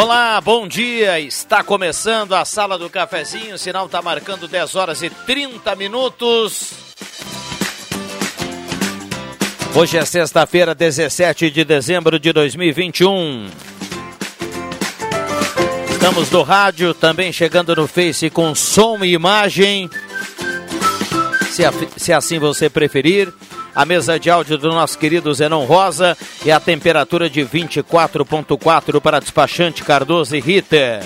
Olá, bom dia. Está começando a Sala do Cafezinho. O sinal está marcando 10 horas e 30 minutos. Hoje é sexta-feira, 17 de dezembro de 2021. Estamos no rádio, também chegando no Face com som e imagem. Se, se assim você preferir a mesa de áudio do nosso querido Zenon Rosa e a temperatura de 24.4 para despachante Cardoso e Ritter.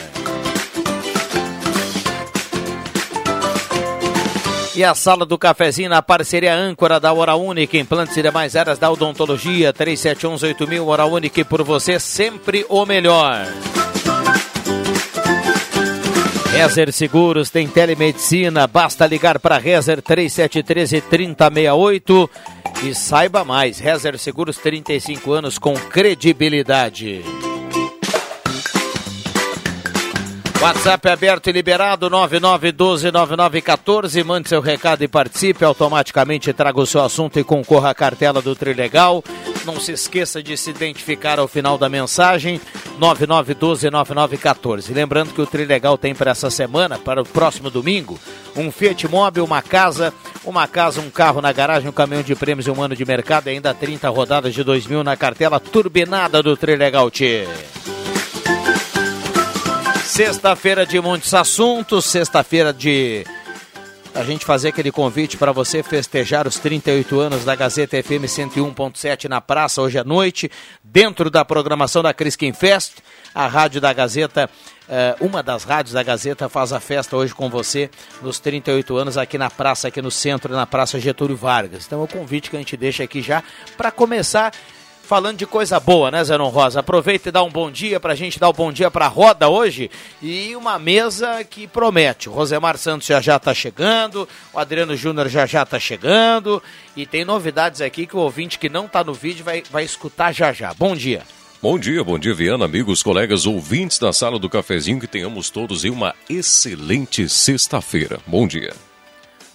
E a sala do cafezinho na parceria âncora da Hora Única, implantes e demais áreas da odontologia, 37118000 Hora Única por você sempre o melhor. Rezer Seguros tem telemedicina, basta ligar para Rezer 3713 3068 e saiba mais, Rezer Seguros 35 anos com credibilidade. WhatsApp aberto e liberado 99129914. Mande seu recado e participe. Automaticamente traga o seu assunto e concorra à cartela do Trilegal. Não se esqueça de se identificar ao final da mensagem 99129914. Lembrando que o Trilegal tem para essa semana, para o próximo domingo, um Fiat Mobi, uma casa, uma casa, um carro na garagem, um caminhão de prêmios e um ano de mercado, e ainda 30 rodadas de 2000 na cartela turbinada do Trilegal Tchê. Sexta-feira de muitos assuntos, sexta-feira de a gente fazer aquele convite para você festejar os 38 anos da Gazeta FM 101.7 na praça hoje à noite, dentro da programação da Criskin Fest, a rádio da Gazeta, uma das rádios da Gazeta faz a festa hoje com você nos 38 anos aqui na praça, aqui no centro, na Praça Getúlio Vargas. Então é o convite que a gente deixa aqui já para começar falando de coisa boa, né, Zenon Rosa? Aproveita e dá um bom dia pra gente, dar um bom dia pra roda hoje e uma mesa que promete. O Rosemar Santos já já tá chegando, o Adriano Júnior já já tá chegando e tem novidades aqui que o ouvinte que não tá no vídeo vai, vai escutar já já. Bom dia. Bom dia, bom dia, Viana, amigos, colegas, ouvintes da sala do cafezinho, que tenhamos todos uma excelente sexta-feira. Bom dia.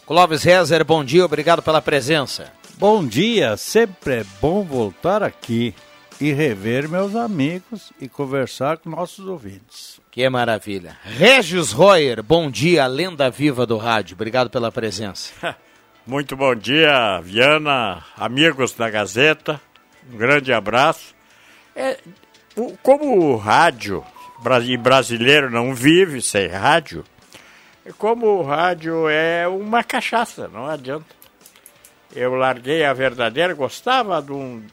Clóvis Rezer, bom dia, obrigado pela presença. Bom dia, sempre é bom voltar aqui e rever meus amigos e conversar com nossos ouvintes. Que maravilha. Regis Royer, bom dia, lenda viva do rádio. Obrigado pela presença. Muito bom dia, Viana, amigos da Gazeta. Um grande abraço. É, o, como o rádio e brasileiro não vive sem rádio, como o rádio é uma cachaça, não adianta eu larguei a verdadeira, gostava de um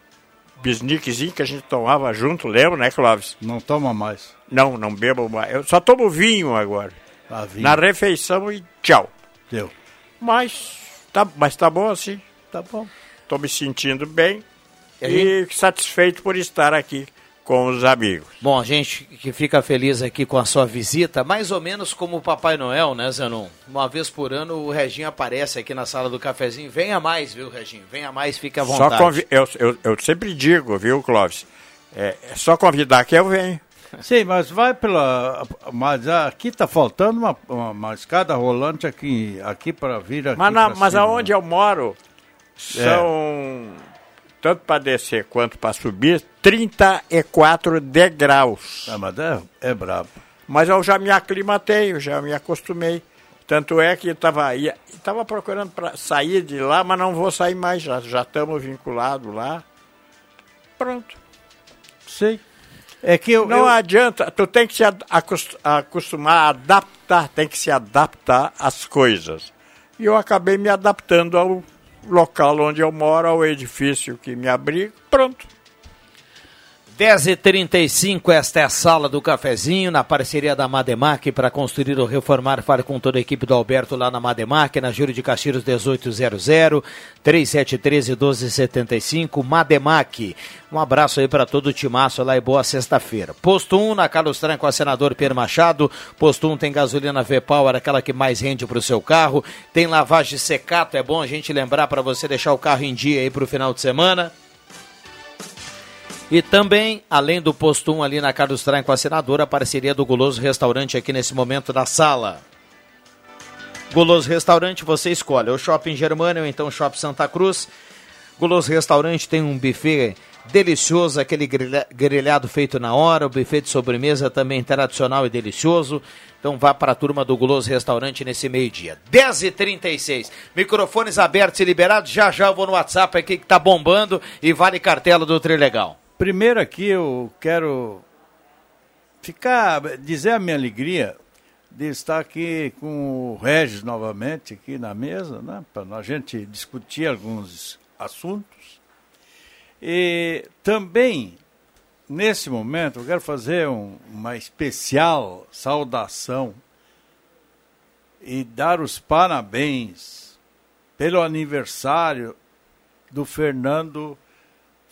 bisniquezinho que a gente tomava junto, lembra, né, Clóvis? Não toma mais. Não, não bebo mais. Eu só tomo vinho agora. Ah, vinho. Na refeição e tchau. Deu. Mas tá, mas tá bom assim. Tá bom. Tô me sentindo bem E e satisfeito por estar aqui com os amigos. Bom, a gente que fica feliz aqui com a sua visita, mais ou menos como o Papai Noel, né, Zenon? Uma vez por ano o Reginho aparece aqui na sala do cafezinho. Venha mais, viu, Reginho? Venha mais, fique à Só vontade. convi- eu, eu, eu sempre digo, viu, Clóvis? É, é só convidar que eu venho. Sim, mas vai pela. Mas aqui tá faltando uma, uma, uma escada rolante aqui, aqui para vir aqui. Mas, na- mas cima, aonde né? eu moro são, tanto para descer quanto para subir, 34 degraus. Ah, mas é, é brabo. Mas eu já me aclimatei, eu já me acostumei. Tanto é que estava tava procurando para sair de lá, mas não vou sair mais, já já estamos vinculados lá. Pronto. Sim. É que eu. Não eu- adianta, tu tem que se acostumar a adaptar, tem que se adaptar às coisas. E eu acabei me adaptando ao local onde eu moro, ao edifício que me abriga. Pronto. 10h35, esta é a sala do cafezinho, na parceria da Mademac para construir ou reformar. Fale com toda a equipe do Alberto lá na Mademac, na Júlio de Castilhos 1800, 3713 1275, Mademac. Um abraço aí para todo o timaço lá e boa sexta-feira. Posto 1 na Carlos Tran com a senador Pedro Machado. Posto 1 tem gasolina V-Power, aquela que mais rende para o seu carro. Tem lavagem secato, é bom a gente lembrar para você deixar o carro em dia aí para o final de semana. E também, além do posto 1 ali na Carlos Traem com a senadora, a parceria do Guloso Restaurante aqui nesse momento da sala. Guloso Restaurante, você escolhe o Shopping Germânia ou então o Shopping Santa Cruz. Guloso Restaurante tem um buffet delicioso, aquele grelhado feito na hora, o buffet de sobremesa também tradicional e delicioso. Então vá para a turma do Guloso Restaurante nesse meio-dia. 10h36. Microfones abertos e liberados. Já já eu vou no WhatsApp aqui que tá bombando e vale cartela do Trilegal. Primeiro aqui eu quero ficar, dizer a minha alegria de estar aqui com o Regis novamente aqui na mesa, né, para a gente discutir alguns assuntos. E também, nesse momento, eu quero fazer um, uma especial saudação e dar os parabéns pelo aniversário do Fernando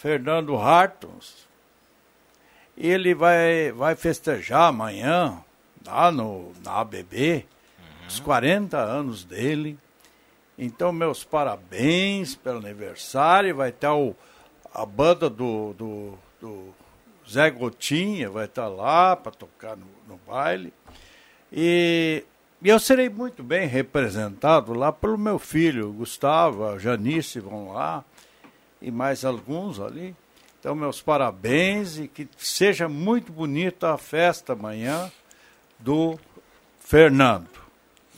Fernando Hartons. Ele vai, vai festejar amanhã, lá no, na ABB, uhum. os 40 anos dele. Então, meus parabéns pelo aniversário. Vai estar o, a banda do, do, do Zé Gotinha, vai estar lá para tocar no, no baile. E, e, eu serei muito bem representado lá pelo meu filho, Gustavo, a Janice vão lá e mais alguns ali. Então, meus parabéns e que seja muito bonita a festa amanhã do Fernando.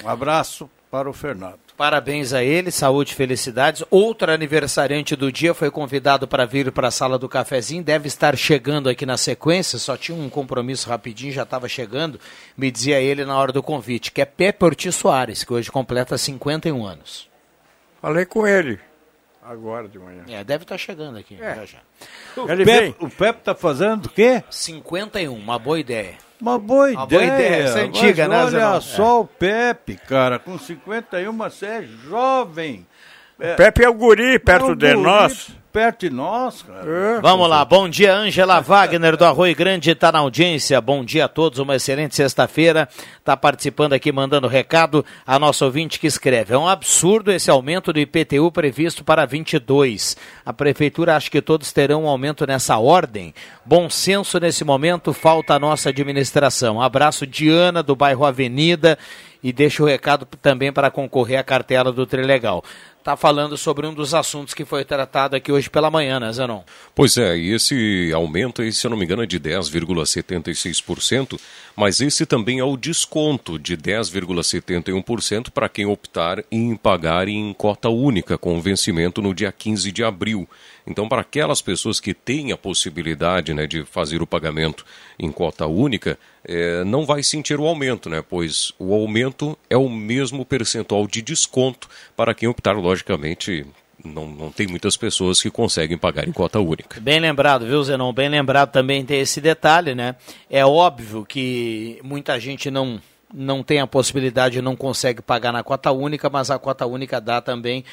Um abraço para o Fernando. Parabéns a ele, saúde e felicidades. Outro aniversariante do dia foi convidado para vir para a sala do cafezinho, deve estar chegando aqui na sequência, só tinha um compromisso rapidinho, já estava chegando, me dizia ele na hora do convite, que é Pepe Ortiz Soares, que hoje completa 51 anos. Falei com ele. Agora de manhã. É, deve estar tá chegando aqui. É. Já, já. O, Ele Pepe, o Pepe está fazendo o quê? 51, uma boa ideia. Uma boa ideia. Uma boa ideia. Essa é antiga, Mas né, Olha só é. o Pepe, cara, com 51, você é jovem. É, Pepe é o guri perto é de guri, nós perto de nós, cara. É, Vamos lá, bom dia, Ângela Wagner do Arroio Grande, está na audiência. Bom dia a todos, uma excelente sexta-feira. Está participando aqui, mandando recado a nosso ouvinte que escreve. É um absurdo esse aumento do IPTU previsto para 22. A prefeitura acha que todos terão um aumento nessa ordem. Bom senso nesse momento, falta a nossa administração. Abraço, Diana, do bairro Avenida e deixa o recado também para concorrer à cartela do Trilegal está falando sobre um dos assuntos que foi tratado aqui hoje pela manhã, né, Zenon? Pois é, e esse aumento, se eu não me engano, é de 10,76%, mas esse também é o desconto de 10,71% para quem optar em pagar em cota única, com vencimento no dia 15 de abril. Então, para aquelas pessoas que têm a possibilidade né, de fazer o pagamento em cota única, é, não vai sentir o aumento, né? pois o aumento é o mesmo percentual de desconto para quem optar, logicamente, não, não tem muitas pessoas que conseguem pagar em cota única. Bem lembrado, viu, Zenon? Bem lembrado também tem esse detalhe, né? É óbvio que muita gente não, não tem a possibilidade, não consegue pagar na cota única, mas a cota única dá também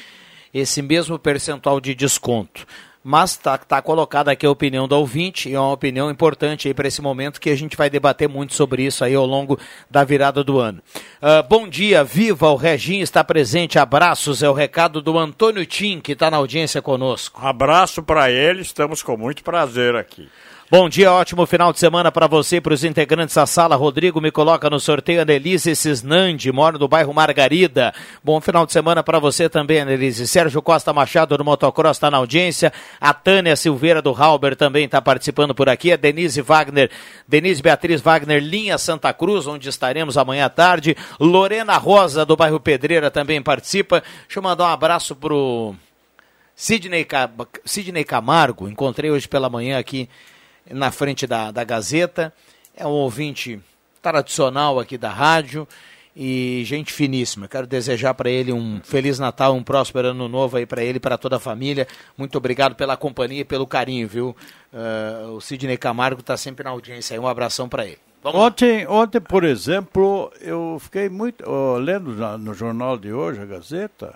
esse mesmo percentual de desconto. Mas está tá colocada aqui a opinião do ouvinte, e é uma opinião importante para esse momento que a gente vai debater muito sobre isso aí ao longo da virada do ano. Uh, bom dia, viva, o Reginho está presente, abraços, é o recado do Antônio Tim, que está na audiência conosco. Abraço para ele, estamos com muito prazer aqui. Bom dia, ótimo final de semana para você e para os integrantes da sala. Rodrigo me coloca no sorteio Anelise Cisnandi, mora no bairro Margarida. Bom final de semana para você também, Anelise. Sérgio Costa Machado do Motocross está na audiência. A Tânia Silveira do Halber também está participando por aqui. A Denise Wagner, Denise Beatriz Wagner, linha Santa Cruz, onde estaremos amanhã à tarde. Lorena Rosa do bairro Pedreira também participa. Deixa eu mandar um abraço pro Sidney, Sidney Camargo. Encontrei hoje pela manhã aqui na frente da, da Gazeta. É um ouvinte tradicional aqui da rádio e gente finíssima. Quero desejar para ele um feliz Natal, um próspero ano novo aí para ele, para toda a família. Muito obrigado pela companhia e pelo carinho, viu? Uh, o Sidney Camargo está sempre na audiência aí. Um abração para ele. Ontem, ontem, por exemplo, eu fiquei muito oh, lendo na, no jornal de hoje, a Gazeta.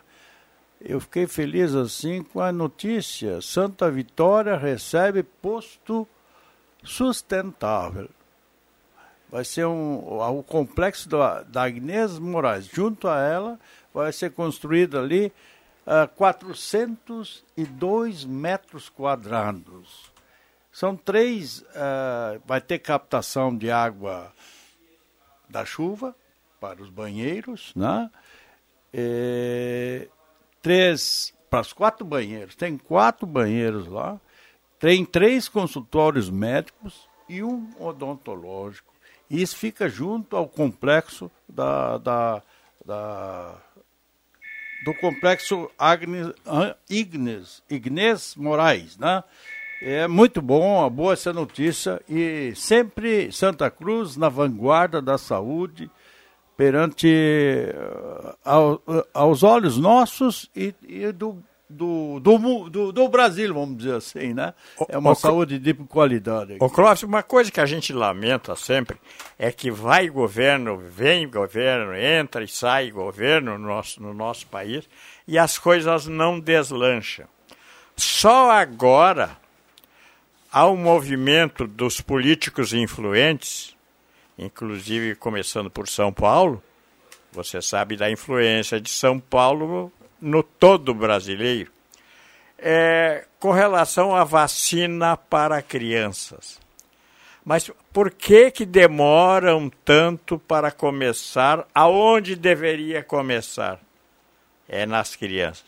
Eu fiquei feliz assim com a notícia: Santa Vitória recebe posto sustentável vai ser um, o complexo da, da Agnès Moraes. Junto a ela vai ser construído ali uh, 402 metros quadrados. São três, uh, vai ter captação de água da chuva para os banheiros, né? Três para os quatro banheiros. Tem quatro banheiros lá. Tem três consultórios médicos e um odontológico. E isso fica junto ao complexo da, da, da do complexo Agnes, Ignes, Ignes Moraes, né? É muito bom, boa essa notícia e sempre Santa Cruz na vanguarda da saúde perante uh, ao, uh, aos olhos nossos e, e do do, do, do, do, Brasil, vamos dizer assim, né? É uma o, saúde de qualidade. O Clóvis, uma coisa que a gente lamenta sempre é que vai governo, vem governo, entra e sai governo no nosso, no nosso país e as coisas não deslancham. Só agora há um movimento dos políticos influentes, inclusive começando por São Paulo, você sabe da influência de São Paulo no todo brasileiro, é, com relação à vacina para crianças. Mas por que que demoram tanto para começar aonde deveria começar? É nas crianças.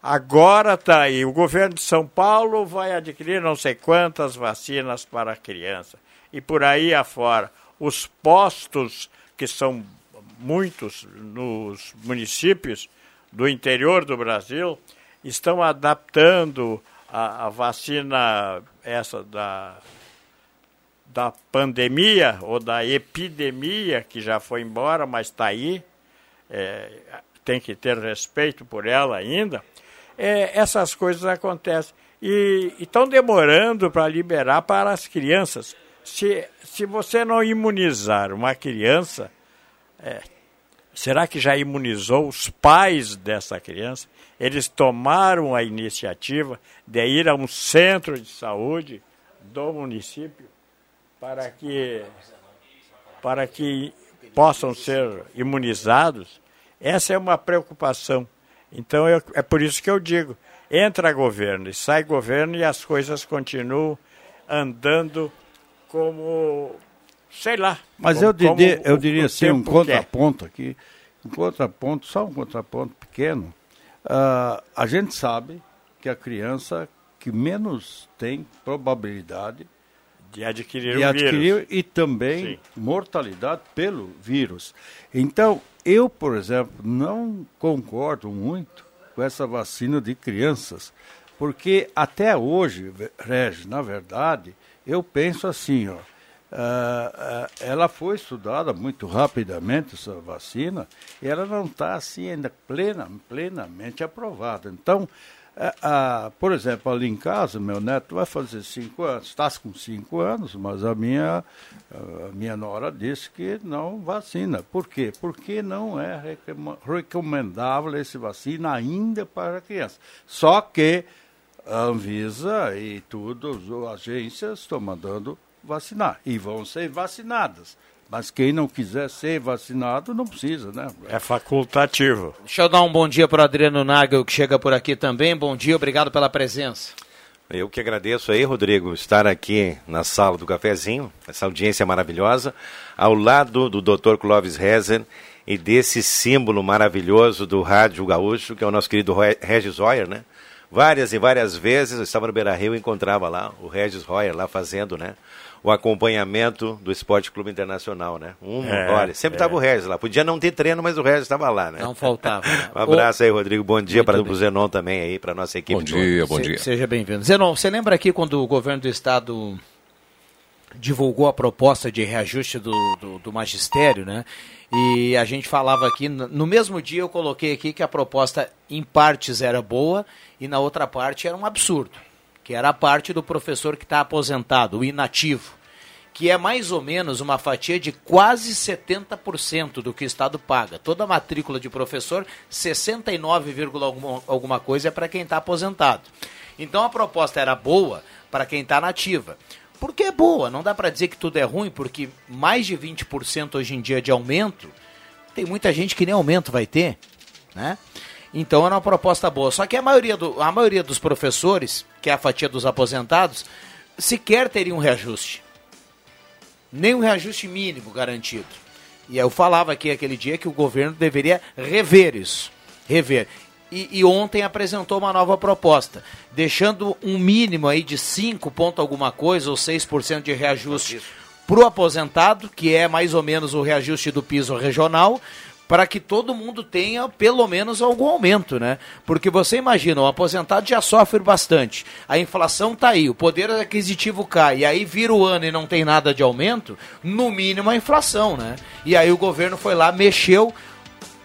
Agora está aí, o governo de São Paulo vai adquirir não sei quantas vacinas para criança. E por aí afora, os postos, que são muitos nos municípios, do interior do Brasil estão adaptando a, a vacina essa da, da pandemia ou da epidemia, que já foi embora, mas está aí, é, tem que ter respeito por ela ainda, é, essas coisas acontecem. E estão demorando para liberar para as crianças. Se, se você não imunizar uma criança, é, Será que já imunizou os pais dessa criança? Eles tomaram a iniciativa de ir a um centro de saúde do município para que, para que possam ser imunizados? Essa é uma preocupação. Então eu, é por isso que eu digo: entra governo e sai governo e as coisas continuam andando como sei lá. Mas como, eu diria, eu diria assim, um contraponto quer. aqui, um contraponto, só um contraponto pequeno. Uh, a gente sabe que a criança que menos tem probabilidade de adquirir de o adquirir vírus. e também Sim. mortalidade pelo vírus. Então, eu, por exemplo, não concordo muito com essa vacina de crianças, porque até hoje, Regis, na verdade, eu penso assim, ó, Uh, uh, ela foi estudada muito rapidamente, essa vacina, e ela não está assim ainda plena, plenamente aprovada. Então, uh, por exemplo, ali em casa, meu neto vai fazer cinco anos, está com cinco anos, mas a minha, a minha nora disse que não vacina. Por quê? Porque não é recomendável essa vacina ainda para criança. Só que a Anvisa e tudo, as agências estão mandando vacinar. E vão ser vacinadas. Mas quem não quiser ser vacinado não precisa, né? É facultativo. Deixa eu dar um bom dia para o Adriano Nagel, que chega por aqui também. Bom dia, obrigado pela presença. Eu que agradeço aí, Rodrigo, estar aqui na sala do cafezinho, essa audiência maravilhosa, ao lado do Dr. Clóvis Rezen e desse símbolo maravilhoso do Rádio Gaúcho, que é o nosso querido Regis Royer, né? Várias e várias vezes eu estava no Beira Rio e encontrava lá o Regis Royer lá fazendo, né? O acompanhamento do Esporte Clube Internacional, né? Um, é, olha, sempre estava é. o Regis lá. Podia não ter treino, mas o Regis estava lá, né? Não faltava. Né? um abraço aí, Rodrigo. Bom dia para o Zenon também aí, para nossa equipe. Bom dia, bom dia. Seja bem-vindo. Zenon, você lembra aqui quando o governo do estado divulgou a proposta de reajuste do, do, do, magistério, né? E a gente falava aqui, no mesmo dia eu coloquei aqui que a proposta em partes era boa e na outra parte era um absurdo, que era a parte do professor que está aposentado, o inativo, que é mais ou menos uma fatia de quase 70% do que o Estado paga. Toda a matrícula de professor, 69, alguma, alguma coisa é para quem está aposentado. Então a proposta era boa para quem está nativa porque é boa. Não dá para dizer que tudo é ruim, porque mais de 20% hoje em dia de aumento, tem muita gente que nem aumento vai ter, né? Então era uma proposta boa. Só que a maioria, do, a maioria dos professores, que é a fatia dos aposentados, sequer teria um reajuste. Nem um reajuste mínimo garantido. E eu falava aqui aquele dia que o governo deveria rever isso. Rever e, e, ontem apresentou uma nova proposta, deixando um mínimo aí de 5 ponto alguma coisa ou 6% de reajuste para o aposentado, que é mais ou menos o reajuste do piso regional, para que todo mundo tenha pelo menos algum aumento, né? Porque você imagina, o aposentado já sofre bastante, a inflação está aí, o poder aquisitivo cai, e aí vira o ano e não tem nada de aumento, no mínimo a inflação, né? E aí o governo foi lá, mexeu,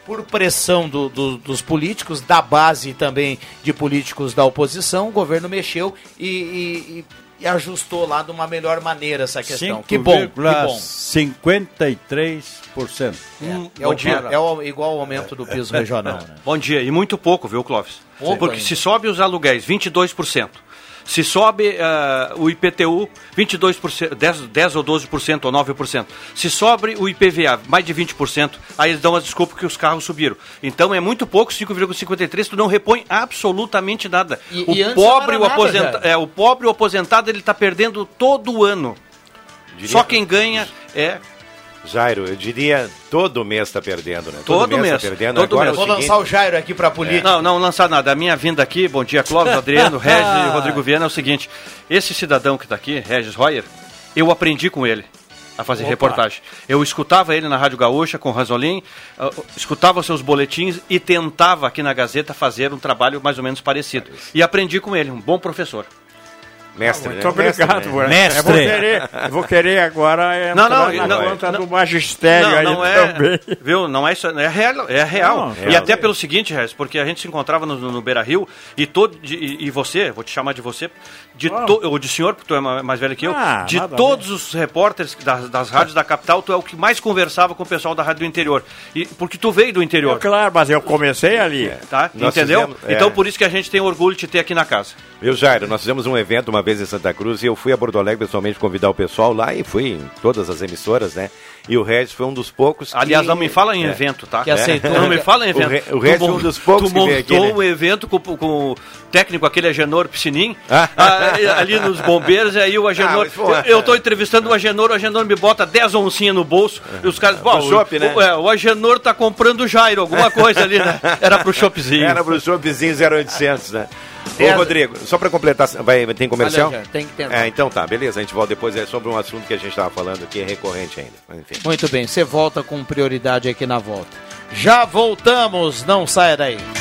por pressão do, do, dos políticos, da base também de políticos da oposição, o governo mexeu e, e, e ajustou lá de uma melhor maneira essa questão. que bom, que bom. 53%. É, hum, é, o, é o, igual ao aumento do piso regional. Né? Bom dia, e muito pouco, viu, Clóvis? Pouco Porque se sobe os aluguéis 22%, se sobe uh, o IPTU 22%, 10, 10 ou 12% ou 9%. Se sobe o IPVA mais de 20%, aí eles dão a desculpa que os carros subiram. Então é muito pouco, 5,53, tu não repõe absolutamente nada. E, o, e pobre, o, aposenta, é, o pobre o aposentado ele está perdendo todo ano. Diria Só quem ganha é Jairo, eu diria todo mês está perdendo, né? Todo, todo mês. Tá perdendo. Todo Agora mês. É Vou lançar o Jairo aqui para a política. É. Não, não lançar nada. A minha vinda aqui, bom dia, Clóvis, Adriano, Regis e Rodrigo Viana, é o seguinte: esse cidadão que está aqui, Regis Royer, eu aprendi com ele a fazer Opa. reportagem. Eu escutava ele na Rádio Gaúcha com o Ranzolin, escutava seus boletins e tentava aqui na Gazeta fazer um trabalho mais ou menos parecido. E aprendi com ele, um bom professor. Mestre, Muito né? obrigado, Mestre. Mestre. Eu vou querer, vou querer agora não, não, na não, conta não, do magistério não, aí não é, também. Viu? Não é isso, é real. É real. E até pelo seguinte, Regis, porque a gente se encontrava no, no Beira Rio e, todo, e, e você, vou te chamar de você, de to, ou de senhor, porque tu é mais velho que eu, ah, de todos os repórteres das, das rádios da capital, tu é o que mais conversava com o pessoal da rádio do interior. E, porque tu veio do interior. Claro, mas eu comecei ali. É, tá? Entendeu? Fizemos, é. Então por isso que a gente tem orgulho de te ter aqui na casa. Viu, Jairo, nós fizemos um evento uma vez em Santa Cruz e eu fui a Porto Alegre pessoalmente convidar o pessoal lá e fui em todas as emissoras, né? E o Regis foi um dos poucos que... Aliás, não me fala em é. evento, tá? Que aceitou. Não me fala em evento. O, Re, o Regis foi um dos poucos tu que montou aqui, né? um evento com, com o técnico, aquele Agenor Piscinim, ah. ali nos bombeiros, e aí o Agenor... Ah, eu, estou entrevistando o Agenor, o Agenor me bota 10 oncinhas no bolso, e os caras... Bom, o, né? o, é, o Agenor tá comprando Jairo, alguma coisa ali, né? Era pro shopzinho. Era pro shopzinho 0800, né? Ô, Rodrigo, só para completar, vai, tem comercial? tem que ter. É, então tá, beleza, a gente volta depois é sobre um assunto que a gente estava falando que é recorrente ainda. Enfim. Muito bem, você volta com prioridade aqui na volta. Já voltamos, não saia daí.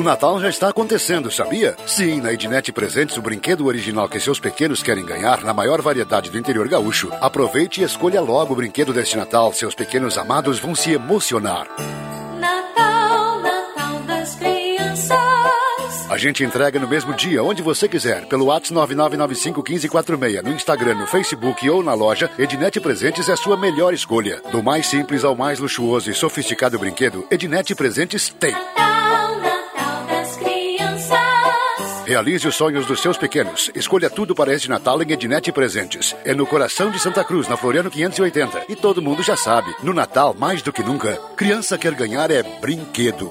O Natal já está acontecendo, sabia? Sim, na Ednet Presentes, o brinquedo original que seus pequenos querem ganhar na maior variedade do interior gaúcho. Aproveite e escolha logo o brinquedo deste Natal. Seus pequenos amados vão se emocionar. Natal, Natal das Crianças. A gente entrega no mesmo dia, onde você quiser, pelo WhatsApp 99951546, no Instagram, no Facebook ou na loja, Ednet Presentes é a sua melhor escolha. Do mais simples ao mais luxuoso e sofisticado brinquedo, Ednet Presentes tem. Realize os sonhos dos seus pequenos. Escolha tudo para este Natal em Ednet Presentes. É no coração de Santa Cruz, na Floriano 580. E todo mundo já sabe, no Natal, mais do que nunca, criança quer ganhar é brinquedo.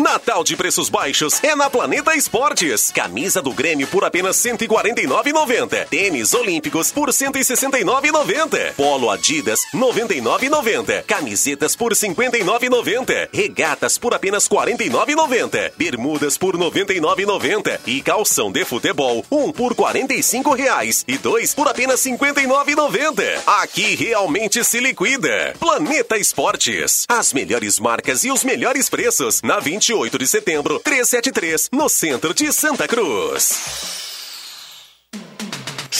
Natal de preços baixos é na Planeta Esportes. Camisa do Grêmio por apenas R$ 149,90. Tênis Olímpicos por R$ 169,90. Polo Adidas R$ 99,90. Camisetas por R$ 59,90. Regatas por apenas R$ 49,90. Bermudas por R$ 99,90. E calção de futebol, um por 45 reais e dois por apenas R$ 59,90. Aqui realmente se liquida. Planeta Esportes. As melhores marcas e os melhores preços na 20 28 de setembro, 373, no centro de Santa Cruz.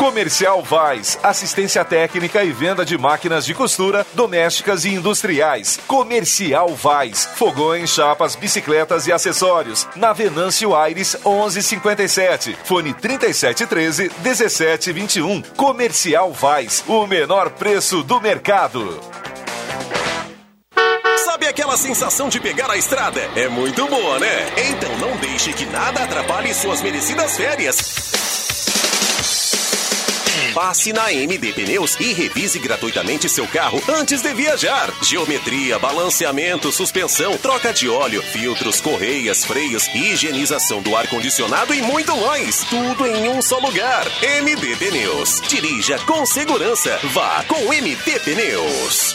Comercial Vaz, assistência técnica e venda de máquinas de costura domésticas e industriais. Comercial Vaz, fogões, chapas, bicicletas e acessórios. Na Venâncio Aires 1157, fone 3713 1721. Comercial Vaz, o menor preço do mercado. Sabe aquela sensação de pegar a estrada? É muito boa, né? Então não deixe que nada atrapalhe suas merecidas férias. Passe na MD Pneus e revise gratuitamente seu carro antes de viajar. Geometria, balanceamento, suspensão, troca de óleo, filtros, correias, freios, higienização do ar-condicionado e muito mais. Tudo em um só lugar. MD Pneus. Dirija com segurança. Vá com MD Pneus.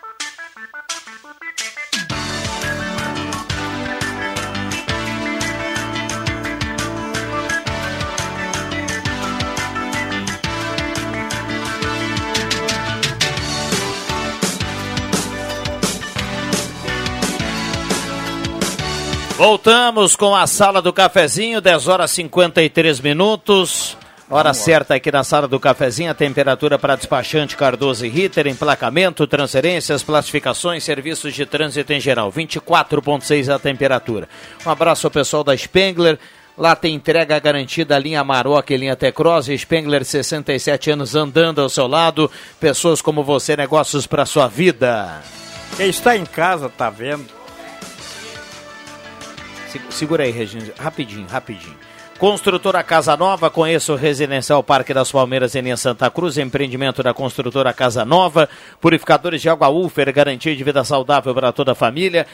Voltamos com a sala do cafezinho, 10 horas 53 minutos. Hora certa aqui na sala do cafezinho, a temperatura para despachante Cardoso e Ritter, emplacamento, transferências, classificações, serviços de trânsito em geral. 24,6 a temperatura. Um abraço ao pessoal da Spengler. Lá tem entrega garantida, linha Maroc e linha Tecros. Spengler, 67 anos andando ao seu lado. Pessoas como você, negócios para sua vida. Quem está em casa tá vendo. Segura aí, Regina. Rapidinho, rapidinho. Construtora Casa Nova, conheça o Residencial Parque das Palmeiras em Santa Cruz, empreendimento da construtora Casa Nova, purificadores de água Ufer, garantia de vida saudável para toda a família,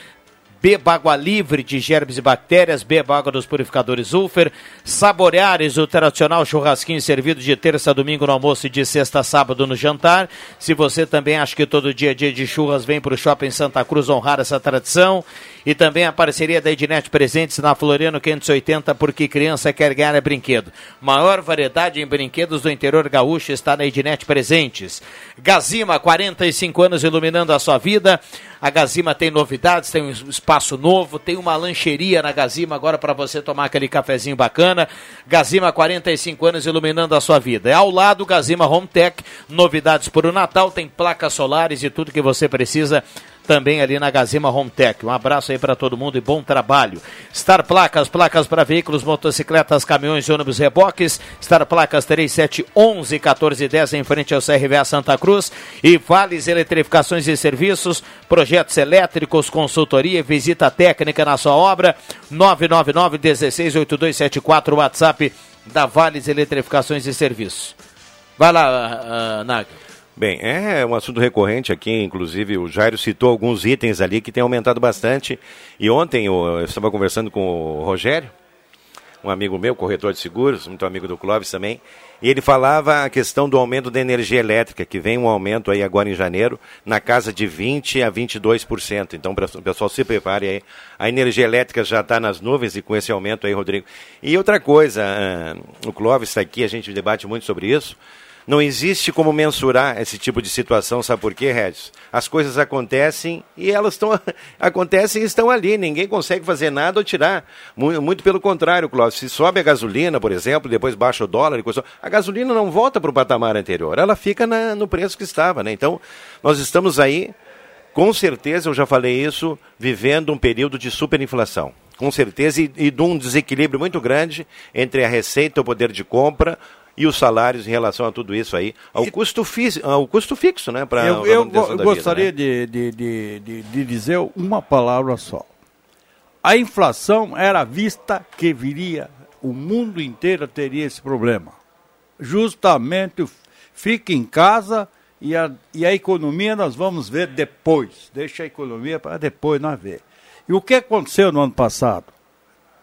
Beba água livre de germes e bactérias, beba água dos purificadores Ulfer, Saboreares, o tradicional churrasquinho servido de terça a domingo no almoço e de sexta a sábado no jantar. Se você também acha que todo dia é dia de churras, vem para o Shopping Santa Cruz honrar essa tradição. E também a parceria da Ednet Presentes na Floriano 580, porque criança quer ganhar é brinquedo. Maior variedade em brinquedos do interior gaúcho está na Ednet Presentes. Gazima, 45 anos iluminando a sua vida. A Gazima tem novidades, tem um espaço novo, tem uma lancheria na Gazima agora para você tomar aquele cafezinho bacana. Gazima, 45 anos iluminando a sua vida. É ao lado Gazima Home Tech, novidades para o Natal, tem placas solares e tudo que você precisa também ali na Gazima Home Tech. Um abraço aí para todo mundo e bom trabalho. Star Placas, placas para veículos, motocicletas, caminhões, ônibus, reboques. Star Placas 3711 1410 em frente ao CRVA Santa Cruz e Vales Eletrificações e Serviços, projetos elétricos, consultoria, visita técnica na sua obra. 999 168274 WhatsApp da Vales Eletrificações e Serviços. Vai lá, uh, Nag. Bem, é um assunto recorrente aqui, inclusive o Jairo citou alguns itens ali que têm aumentado bastante. E ontem eu, estava conversando com o Rogério, um amigo meu, corretor de seguros, muito amigo do Clóvis também, e ele falava a questão do aumento da energia elétrica, que vem um aumento aí agora em janeiro, na casa de 20% a 22%. Então, o pessoal se prepare aí. A energia elétrica já está nas nuvens e com esse aumento aí, Rodrigo. E outra coisa, uh, o Clóvis está aqui, a gente debate muito sobre isso. Não existe como mensurar esse tipo de situação, sabe por quê, Regis? As coisas acontecem e elas estão acontecem e estão ali, ninguém consegue fazer nada ou tirar. Muito, pelo contrário, Cláudio, se sobe a gasolina, por exemplo, depois baixa o dólar, a gasolina não volta para o patamar anterior, ela fica na, no preço que estava, né? Então, nós estamos aí, com certeza, eu já falei isso, vivendo um período de superinflação com certeza, e, e de um desequilíbrio muito grande entre a receita e o poder de compra, e os salários em relação a tudo isso aí, ao, e... custo, fi, ao custo fixo, né? Pra eu eu gostaria vida, né? de, de, de, de dizer uma palavra só. A inflação era vista que viria, o mundo inteiro teria esse problema. Justamente fica em casa e a, e a economia nós vamos ver depois. Deixa a economia para depois nós ver. E o que aconteceu no ano passado?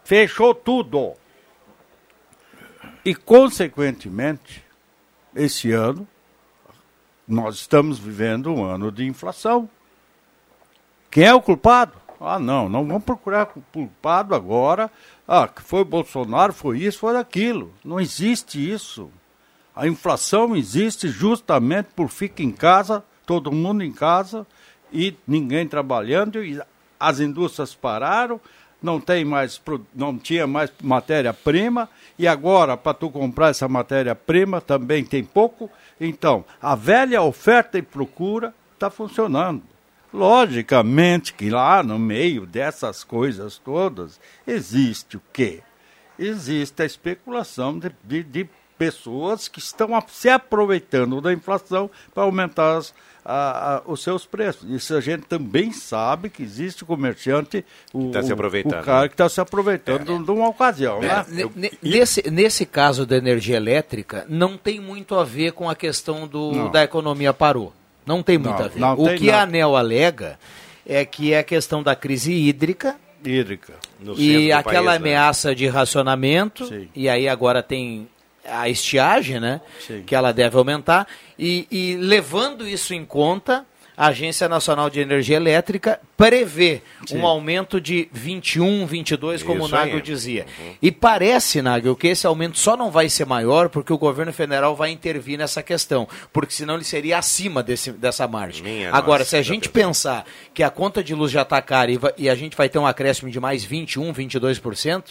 Fechou tudo. E, consequentemente, esse ano, nós estamos vivendo um ano de inflação. Quem é o culpado? Ah, não, não vamos procurar culpado agora. Ah, que foi Bolsonaro, foi isso, foi aquilo. Não existe isso. A inflação existe justamente por ficar em casa, todo mundo em casa e ninguém trabalhando e as indústrias pararam, não tem mais não tinha mais matéria-prima e agora, para tu comprar essa matéria-prima, também tem pouco. Então, a velha oferta e procura está funcionando. Logicamente que lá no meio dessas coisas todas existe o quê? Existe a especulação de, de, de pessoas que estão se aproveitando da inflação para aumentar as, a, a, os seus preços. Isso a gente também sabe que existe o comerciante, o, tá se aproveitando. o cara que está se aproveitando é. de uma ocasião. É. Né? Nesse, nesse caso da energia elétrica, não tem muito a ver com a questão do, da economia parou. Não tem muito não, a ver. o que a ANEL alega é que é a questão da crise hídrica, hídrica. e aquela país, né? ameaça né? de racionamento, Sim. e aí agora tem a estiagem, né? Sim. Que ela deve aumentar. E, e, levando isso em conta, a Agência Nacional de Energia Elétrica prevê Sim. um aumento de 21, 22, como isso o Nagel dizia. Uhum. E parece, Nagel, que esse aumento só não vai ser maior porque o governo federal vai intervir nessa questão, porque senão ele seria acima desse, dessa margem. Minha Agora, nossa, se a gente pensar que a conta de luz já está cara e, e a gente vai ter um acréscimo de mais 21, 22%,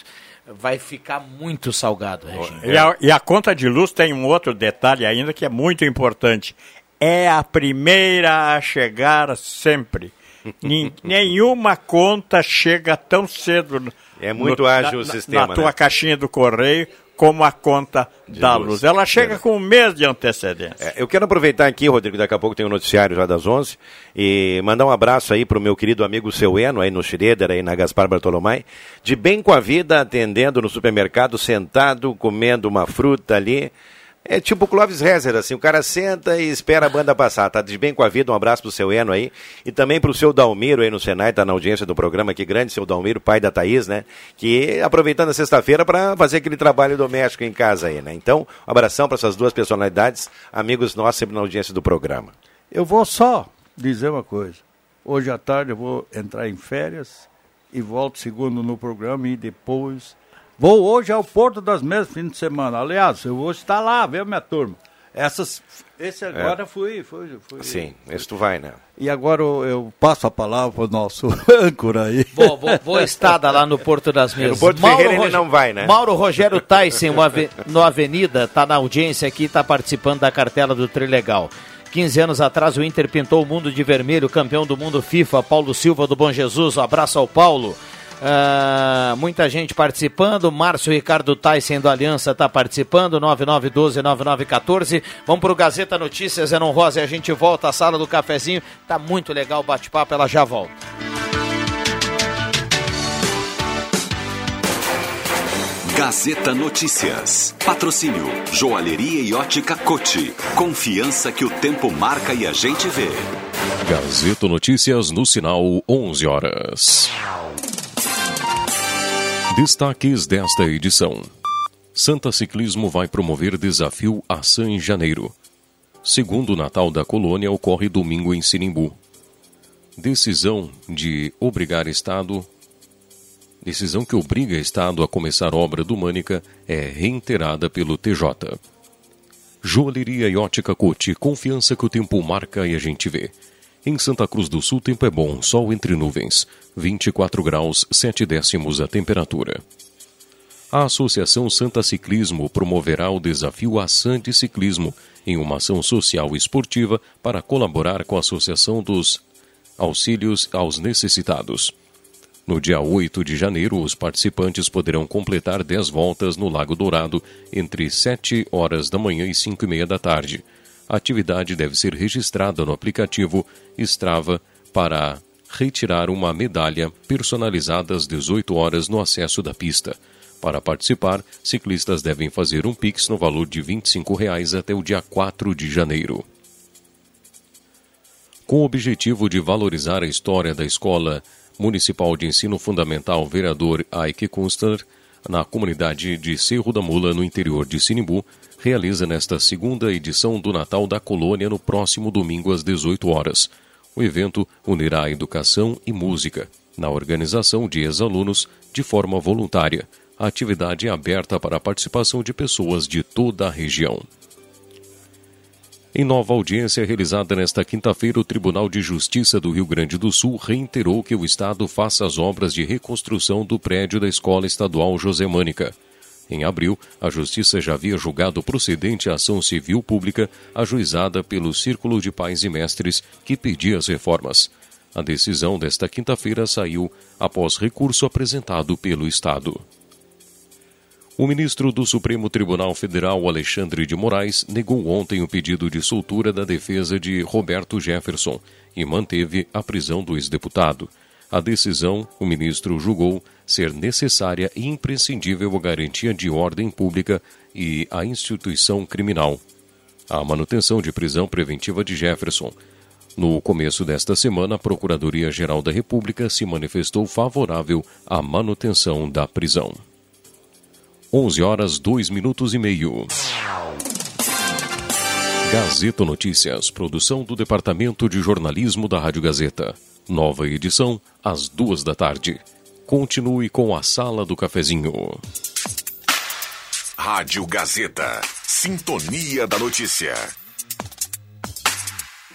vai ficar muito salgado, Regina. E a, e a conta de luz tem um outro detalhe ainda que é muito importante. É a primeira a chegar sempre. Nenhuma conta chega tão cedo. É muito no, ágil na, o sistema. Na tua né? caixinha do correio como a conta de da luz. luz. Ela chega com um mês de antecedência. É, eu quero aproveitar aqui, Rodrigo, daqui a pouco tem o um noticiário já das 11, e mandar um abraço aí para o meu querido amigo Seu Eno, aí no Schroeder, aí na Gaspar Bartolomai, de bem com a vida, atendendo no supermercado, sentado, comendo uma fruta ali, é tipo o Clóvis Rezer, assim, o cara senta e espera a banda passar. Tá de bem com a vida, um abraço pro seu Eno aí. E também pro seu Dalmiro aí no Senai, tá na audiência do programa, que grande seu Dalmiro, pai da Thaís, né? Que aproveitando a sexta-feira para fazer aquele trabalho doméstico em casa aí, né? Então, um abração para essas duas personalidades, amigos nossos sempre na audiência do programa. Eu vou só dizer uma coisa. Hoje à tarde eu vou entrar em férias e volto segundo no programa e depois Vou hoje ao Porto das Mesas, fim de semana. Aliás, eu vou estar lá, viu, minha turma? Essas, esse agora é. fui, fui, fui. Sim, esse tu vai, né? E agora eu, eu passo a palavra para o nosso âncora aí. Vou, vou, vou estar lá no Porto das Mesas. No Porto Mauro Ferreira Roger... ele não vai, né? Mauro Rogério Tyson, no Avenida, está na audiência aqui, está participando da cartela do Trilegal. 15 anos atrás o Inter pintou o mundo de vermelho, campeão do mundo FIFA, Paulo Silva do Bom Jesus. Um abraço ao Paulo. Uh, muita gente participando. Márcio Ricardo Tyson do Aliança está participando. 9912-9914. Vamos para o Gazeta Notícias, Zenon Rosa, e a gente volta à sala do cafezinho. Tá muito legal o bate-papo, ela já volta. Gazeta Notícias. Patrocínio Joalheria e Ótica Cote. Confiança que o tempo marca e a gente vê. Gazeta Notícias no sinal 11 horas. Destaques desta edição. Santa Ciclismo vai promover desafio Ação em janeiro. Segundo Natal da Colônia ocorre domingo em Sinimbu. Decisão de obrigar Estado Decisão que obriga Estado a começar obra do Mânica é reiterada pelo TJ. Joalheria e ótica Cote, confiança que o tempo marca e a gente vê. Em Santa Cruz do Sul, tempo é bom, sol entre nuvens, 24 graus, 7 décimos a temperatura. A Associação Santa Ciclismo promoverá o desafio de Ciclismo em uma ação social esportiva para colaborar com a Associação dos Auxílios aos Necessitados. No dia 8 de janeiro, os participantes poderão completar 10 voltas no Lago Dourado entre 7 horas da manhã e 5 e meia da tarde. A atividade deve ser registrada no aplicativo Strava para retirar uma medalha personalizada às 18 horas no acesso da pista. Para participar, ciclistas devem fazer um Pix no valor de 25 reais até o dia 4 de janeiro. Com o objetivo de valorizar a história da Escola Municipal de Ensino Fundamental Vereador Ike Kunstler, na comunidade de Cerro da Mula, no interior de Sinimbu, realiza nesta segunda edição do Natal da Colônia no próximo domingo às 18 horas. O evento unirá educação e música, na organização de ex-alunos, de forma voluntária. A atividade é aberta para a participação de pessoas de toda a região. Em nova audiência realizada nesta quinta-feira, o Tribunal de Justiça do Rio Grande do Sul reiterou que o Estado faça as obras de reconstrução do prédio da Escola Estadual José Mânica. Em abril, a Justiça já havia julgado procedente a ação civil pública ajuizada pelo Círculo de Pais e Mestres que pedia as reformas. A decisão desta quinta-feira saiu após recurso apresentado pelo Estado. O ministro do Supremo Tribunal Federal, Alexandre de Moraes, negou ontem o pedido de soltura da defesa de Roberto Jefferson e manteve a prisão do ex-deputado. A decisão, o ministro julgou ser necessária e imprescindível a garantia de ordem pública e a instituição criminal. A manutenção de prisão preventiva de Jefferson. No começo desta semana, a Procuradoria-Geral da República se manifestou favorável à manutenção da prisão. 11 horas 2 minutos e meio. Gazeta Notícias, produção do Departamento de Jornalismo da Rádio Gazeta. Nova edição, às duas da tarde. Continue com a Sala do Cafezinho. Rádio Gazeta. Sintonia da Notícia.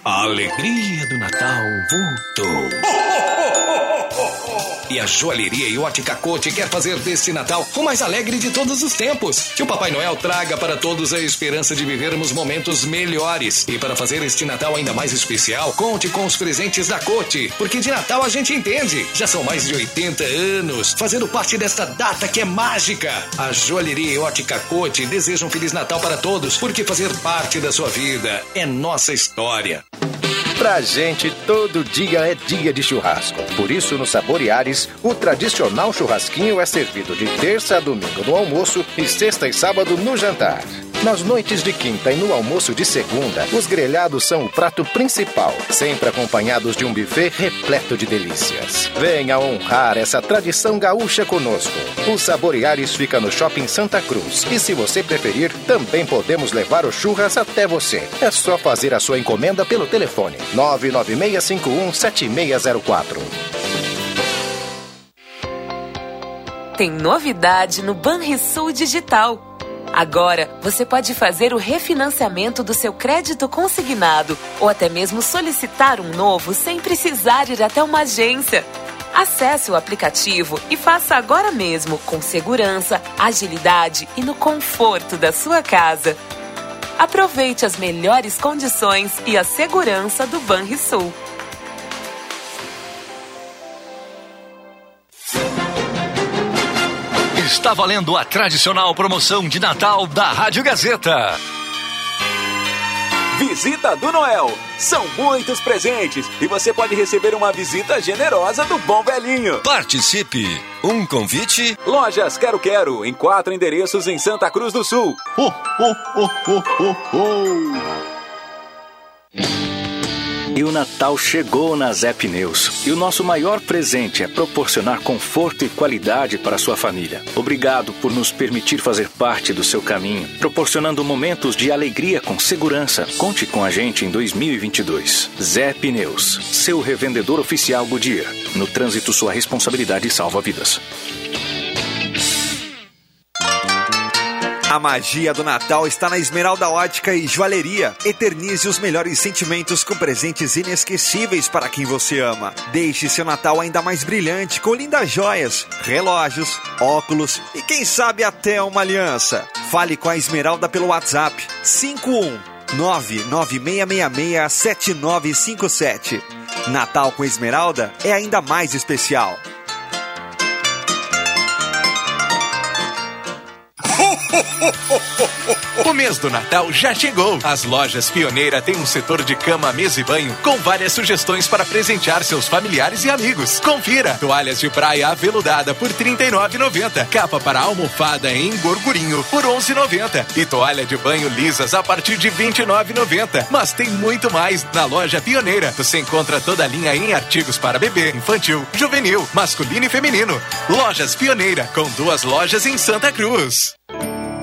A alegria do Natal voltou. E a joalheria e ótica Cote quer fazer deste Natal o mais alegre de todos os tempos. Que o Papai Noel traga para todos a esperança de vivermos momentos melhores. E para fazer este Natal ainda mais especial, conte com os presentes da Cote. Porque de Natal a gente entende. Já são mais de 80 anos fazendo parte desta data que é mágica. A joalheria e ótica Cote desejam um Feliz Natal para todos, porque fazer parte da sua vida é nossa história. Pra gente, todo dia é dia de churrasco. Por isso, no Saboreares, o tradicional churrasquinho é servido de terça a domingo no almoço e sexta e sábado no jantar. Nas noites de quinta e no almoço de segunda, os grelhados são o prato principal, sempre acompanhados de um buffet repleto de delícias. Venha honrar essa tradição gaúcha conosco. O Saboreares fica no Shopping Santa Cruz. E se você preferir, também podemos levar o churras até você. É só fazer a sua encomenda pelo telefone 996517604. Tem novidade no Banrisul Digital. Agora, você pode fazer o refinanciamento do seu crédito consignado ou até mesmo solicitar um novo sem precisar ir até uma agência. Acesse o aplicativo e faça agora mesmo, com segurança, agilidade e no conforto da sua casa. Aproveite as melhores condições e a segurança do Banrisul. Está valendo a tradicional promoção de Natal da Rádio Gazeta. Visita do Noel. São muitos presentes e você pode receber uma visita generosa do Bom Velhinho. Participe! Um convite? Lojas Quero Quero, em quatro endereços em Santa Cruz do Sul. Ho, ho, ho, ho, ho, ho. E o Natal chegou na Zé Pneus. E o nosso maior presente é proporcionar conforto e qualidade para sua família. Obrigado por nos permitir fazer parte do seu caminho, proporcionando momentos de alegria com segurança. Conte com a gente em 2022. Zé Pneus, seu revendedor oficial Goodyear. No trânsito, sua responsabilidade salva vidas. A magia do Natal está na Esmeralda Ótica e Joalheria. Eternize os melhores sentimentos com presentes inesquecíveis para quem você ama. Deixe seu Natal ainda mais brilhante com lindas joias, relógios, óculos e quem sabe até uma aliança. Fale com a Esmeralda pelo WhatsApp 51 996667957. Natal com Esmeralda é ainda mais especial. O mês do Natal já chegou. As lojas Pioneira têm um setor de cama, mesa e banho com várias sugestões para presentear seus familiares e amigos. Confira: toalhas de praia aveludada por R$ 39,90, capa para almofada em gorgurinho por R$ 11,90 e toalha de banho lisas a partir de R$ 29,90. Mas tem muito mais na loja Pioneira. Você encontra toda a linha em artigos para bebê, infantil, juvenil, masculino e feminino. Lojas Pioneira, com duas lojas em Santa Cruz.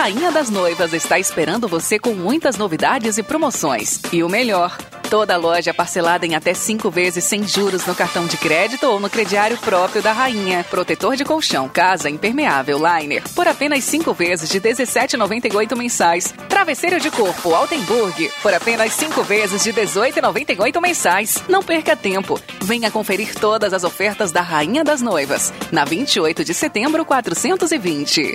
Rainha das Noivas está esperando você com muitas novidades e promoções. E o melhor, toda loja parcelada em até cinco vezes sem juros no cartão de crédito ou no crediário próprio da Rainha. Protetor de colchão, casa impermeável, liner, por apenas cinco vezes de R$ 17,98 mensais. Travesseiro de corpo, Altenburg, por apenas cinco vezes de R$ 18,98 mensais. Não perca tempo. Venha conferir todas as ofertas da Rainha das Noivas. Na 28 de setembro, 420.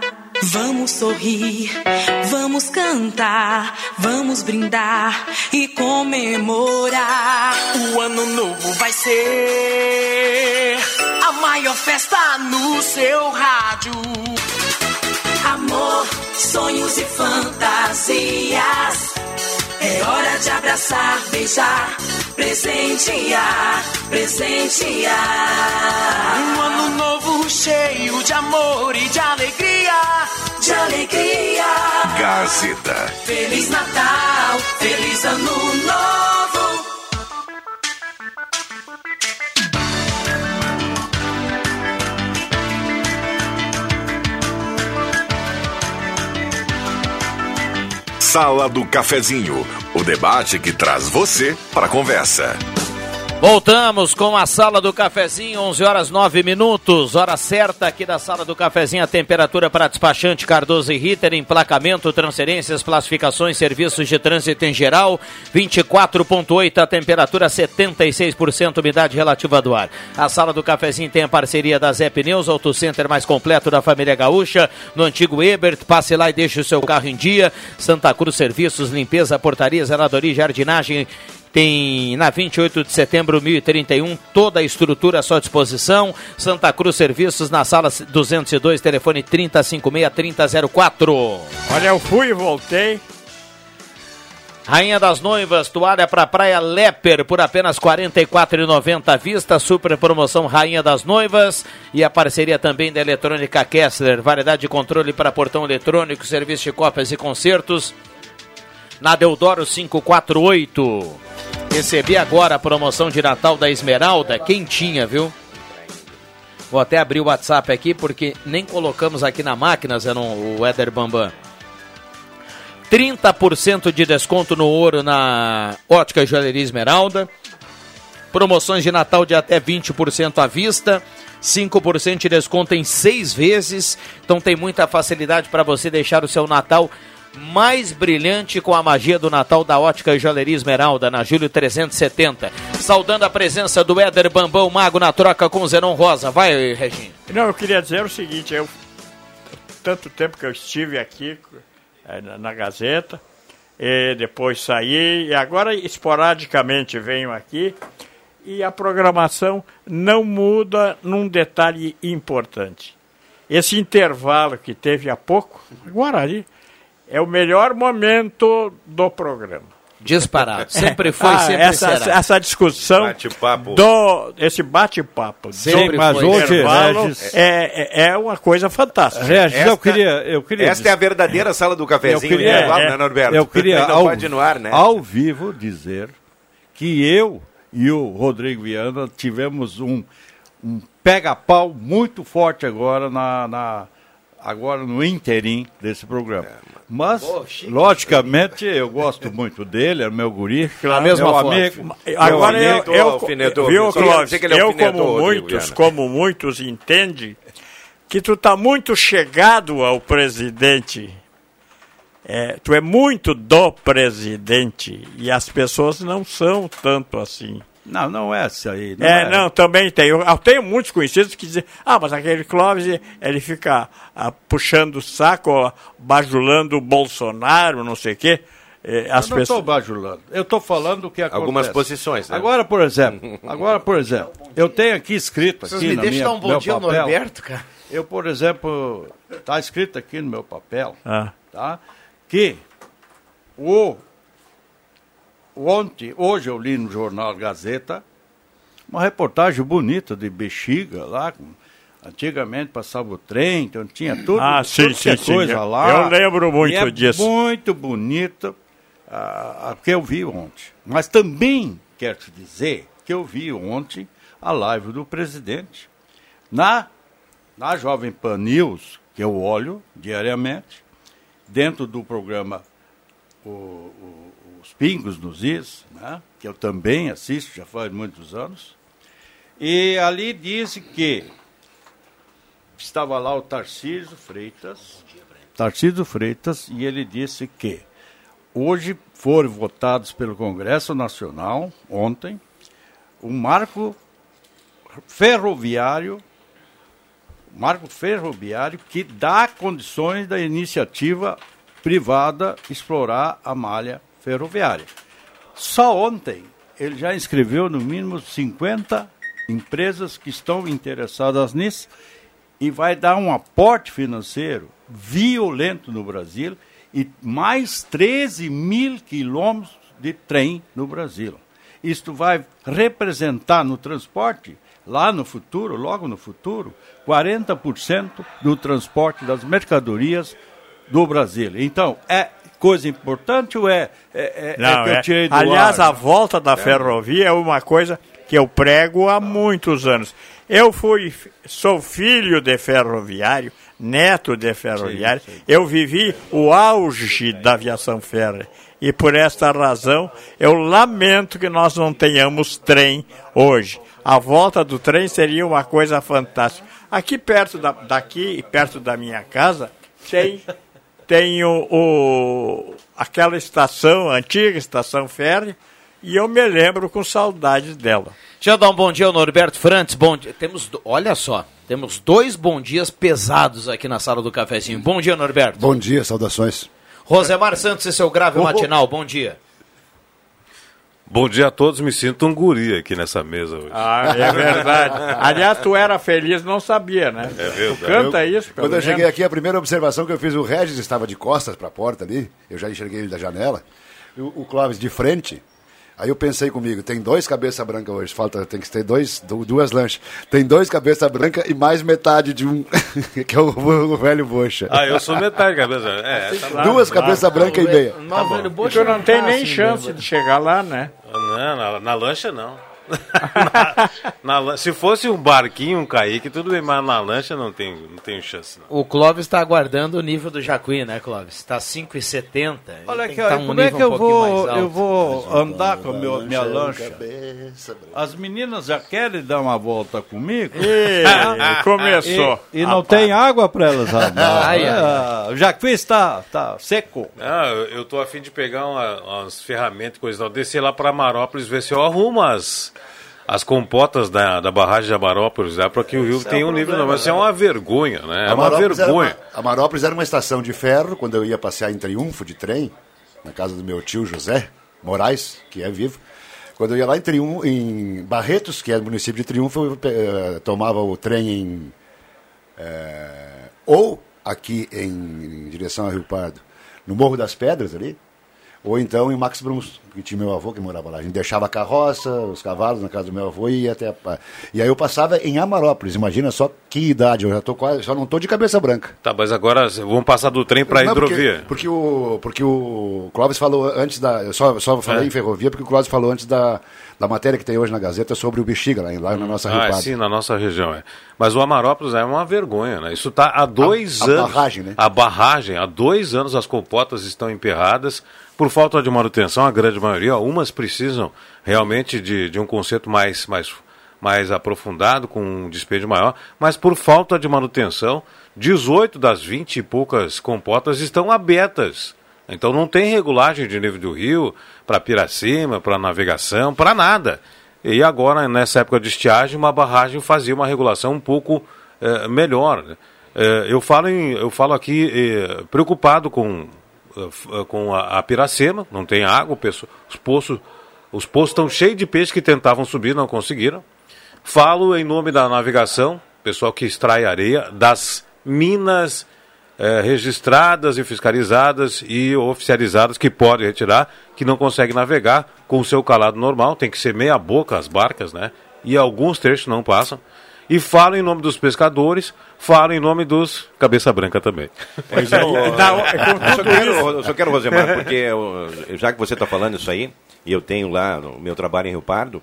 Vamos sorrir, vamos cantar, vamos brindar e comemorar. O ano novo vai ser a maior festa no seu rádio. Amor, sonhos e fantasias. É hora de abraçar, beijar, presentear, presentear. Um ano novo cheio de amor e de alegria. De alegria. Gazeta. Feliz Natal, feliz Ano Novo. Sala do Cafezinho, o debate que traz você para a conversa. Voltamos com a sala do cafezinho, 11 horas 9 minutos, hora certa aqui da sala do cafezinho, a temperatura para despachante Cardoso e Ritter, emplacamento, transferências, classificações, serviços de trânsito em geral, 24.8, a temperatura 76%, umidade relativa do ar. A sala do cafezinho tem a parceria da Zé Pneus, Auto Center mais completo da família Gaúcha, no antigo Ebert, passe lá e deixe o seu carro em dia, Santa Cruz Serviços, limpeza, portaria, zeladoria jardinagem, Tem na 28 de setembro 1031 toda a estrutura à sua disposição. Santa Cruz Serviços na sala 202, telefone 3056-3004. Olha, eu fui e voltei. Rainha das Noivas, toalha para Praia Leper por apenas R$ 44,90 à vista. Super promoção Rainha das Noivas e a parceria também da Eletrônica Kessler. Variedade de controle para portão eletrônico, serviço de cópias e concertos. Na Deodoro 548. Recebi agora a promoção de Natal da Esmeralda, quentinha, viu? Vou até abrir o WhatsApp aqui porque nem colocamos aqui na máquina, Zenon, o Éder Bambam. 30% de desconto no ouro na Ótica Joalheria Esmeralda. Promoções de Natal de até 20% à vista. 5% de desconto em seis vezes. Então tem muita facilidade para você deixar o seu Natal mais brilhante com a magia do Natal da Ótica Joalheria Esmeralda, na Júlio 370. Saudando a presença do Éder Bambão Mago na troca com o Zenon Rosa. Vai, Reginho. Não, eu queria dizer o seguinte, eu tanto tempo que eu estive aqui eh, na, na Gazeta, e depois saí, e agora esporadicamente venho aqui, e a programação não muda num detalhe importante. Esse intervalo que teve há pouco, agora ali, é o melhor momento do programa. Disparado. Sempre foi, Ah, sempre essa, será. essa discussão Bate-papo. do esse bate-papo do mas hoje, intervalo Regis- é, é, é uma coisa fantástica. Regis, eu queria, eu queria Esta é a verdadeira sala do cafezinho eu queria, intervalo, né, Norberto? Eu queria ao, pode ir no ar, né? ao vivo dizer que eu e o Rodrigo Viana tivemos um, um pega-pau muito forte agora na, na- agora no interim desse programa. Mas, logicamente, eu gosto muito dele, é meu guri, Da meu mesma forma. amigo. Agora meu eu, amigo. eu, alfinetou, viu, Clóvis, que ele eu como Rodrigo muitos, Viana. como muitos entende que tu tá muito chegado ao presidente. É, tu é muito do presidente e as pessoas não são tanto assim. Não, não é essa aí. Não é, não, também tem. Eu, eu tenho muitos conhecidos que dizem, ah, mas aquele Clóvis, ele fica ah, puxando o saco, ó, bajulando o Bolsonaro, não sei o quê. Eh, as eu não estou pessoas... bajulando. Eu estou falando o que acontece. Algumas posições, né? Agora, por exemplo, agora, por exemplo, eu tenho aqui escrito Vocês aqui me na deixam minha, dar um bom meu dia papel, Norberto, cara. Eu, por exemplo, está escrito aqui no meu papel, Ah. tá? Que o ontem, hoje eu li no jornal Gazeta uma reportagem bonita de Bexiga lá, com- antigamente passava o trem, então tinha tudo, Ah, sim, tudo é sim, sim. coisa Eu- lá. eu lembro muito é disso. Muito bonita a, a que eu vi ontem. Mas também quero te dizer que eu vi ontem a live do presidente na, na Jovem Pan News, que eu olho diariamente, dentro do programa o- o- Os Pingos nos Is, né, que eu também assisto já faz muitos anos, e ali disse que estava lá o Tarcísio Freitas, Tarcísio Freitas, e ele disse que hoje foram votados pelo Congresso Nacional, ontem, um marco ferroviário, marco ferroviário que dá condições da iniciativa privada explorar a malha ferroviária. Só ontem ele já inscreveu no mínimo 50 empresas que estão interessadas nisso e vai dar um aporte financeiro violento no Brasil e mais 13 mil quilômetros de trem no Brasil. Isto vai representar no transporte, lá no futuro, logo no futuro, 40% do transporte das mercadorias do Brasil. Então, é coisa importante ou é, é, é- é Não, que eu é. tirei do Aliás, ar? a volta da É. ferrovia é uma coisa que eu prego há muitos anos. Eu fui, sou filho de ferroviário, neto de ferroviário. Eu vivi o auge da aviação férrea. E por esta razão, eu lamento que nós não tenhamos trem hoje. A volta do trem seria uma coisa fantástica. Aqui perto da, daqui, perto da minha casa, tem tem o, o- aquela estação, a antiga estação férrea, e eu me lembro com saudades dela. Deixa eu dar um bom dia ao Norberto Frantes. Bom dia. Temos, olha só, temos dois bom dias pesados aqui na sala do cafezinho. Bom dia, Norberto. Bom dia, saudações. Rosemar Santos e seu grave matinal. Bom dia. Bom dia a todos, me sinto um guri aqui nessa mesa hoje. Ah, é verdade. Aliás, tu era feliz, não sabia, né? É verdade. Tu canta isso, pelo Quando eu menos. cheguei aqui, a primeira observação que eu fiz, o Regis estava de costas para a porta ali, eu já enxerguei ele da janela, e o, o Clóvis de frente. Aí eu pensei comigo, tem dois cabeça branca hoje, falta, tem que ter dois, du- duas lanches. Tem dois cabeça branca e mais metade de um, que é o, o velho Bocha. Ah, eu sou metade cabeça. É, tá bom. Duas cabeça branca e meia. Tá bom. Porque tu não tem nem chance de chegar lá, né? Não, na, na lancha não. Na, na se fosse um barquinho, um Kaique, tudo bem, mas na lancha não tem, não tem chance. Não. O Clóvis está aguardando o nível do Jacuí, né, Clóvis? Está 5,70. Olha Tem aqui, que tá um como é que eu um vou, eu vou andar com a meu, lancha minha é lancha? cabeça. As meninas já querem dar uma volta comigo? Ih, começou. E, e não tem água para elas andar. Ai, ai, Ah, O Jacuí está tá seco. Ah, eu, tô afim de pegar uma- umas ferramentas e coisa e tal, descer lá para Marópolis, ver se eu arrumo as, as compotas da, da barragem de Amarópolis, lá para que o rio é tenha um nível. mas isso é né? uma vergonha, né? É uma Amarópolis vergonha. uma- a Marópolis era uma estação de ferro, quando eu ia passear em Triunfo de trem, na casa do meu tio José Moraes, que é vivo. Quando eu ia lá em Triunfo, em Barretos, que é o município de Triunfo, eu eh, tomava o trem em. eh, ou aqui em, direção a Rio Pardo, no Morro das Pedras ali, ou então em Max Bruns, que tinha meu avô que morava lá. A gente deixava a carroça, os cavalos na casa do meu avô e ia até. a- E aí eu passava em Amarópolis. Imagina só que idade, eu já tô quase, só não tô de cabeça branca. Tá, mas agora vamos passar do trem para a Não, porque- hidrovia. Porque, o, porque o Clóvis falou antes da. Eu só, só falei É. em ferrovia porque o Clóvis falou antes da, da matéria que tem hoje na Gazeta sobre o Bexiga, lá, lá na nossa Ah, Pardo. sim, na nossa região, é. Mas o Amarópolis é uma vergonha, né? Isso está há dois a anos. barragem, né? A barragem, há dois anos as compotas estão emperradas por falta de manutenção, a grande maioria. Umas precisam realmente de, de um conceito mais, mais, mais aprofundado, com um despende maior, mas por falta de manutenção, 18 das 20 e poucas compotas estão abertas. Então não tem regulagem de nível do rio para Piracima, para navegação, para nada. E agora, nessa época de estiagem, uma barragem fazia uma regulação um pouco eh, melhor. né? Eh, eu, falo em, eu falo aqui eh, preocupado com, eh, eh, com a, a Piracema, não tem água, os poços os poços estão cheios de peixes que tentavam subir, não conseguiram. Falo em nome da navegação, pessoal que extrai areia, das minas eh, registradas e fiscalizadas e oficializadas que podem retirar, que não conseguem navegar com o seu calado normal, tem que ser meia boca as barcas, né? E alguns trechos não passam. E falo em nome dos pescadores, falo em nome dos cabeça branca também. Pois é, eu, eu só quero, eu só quero, Rosemar, porque eu- já que você está falando isso aí, e eu tenho lá no meu trabalho em Rio Pardo,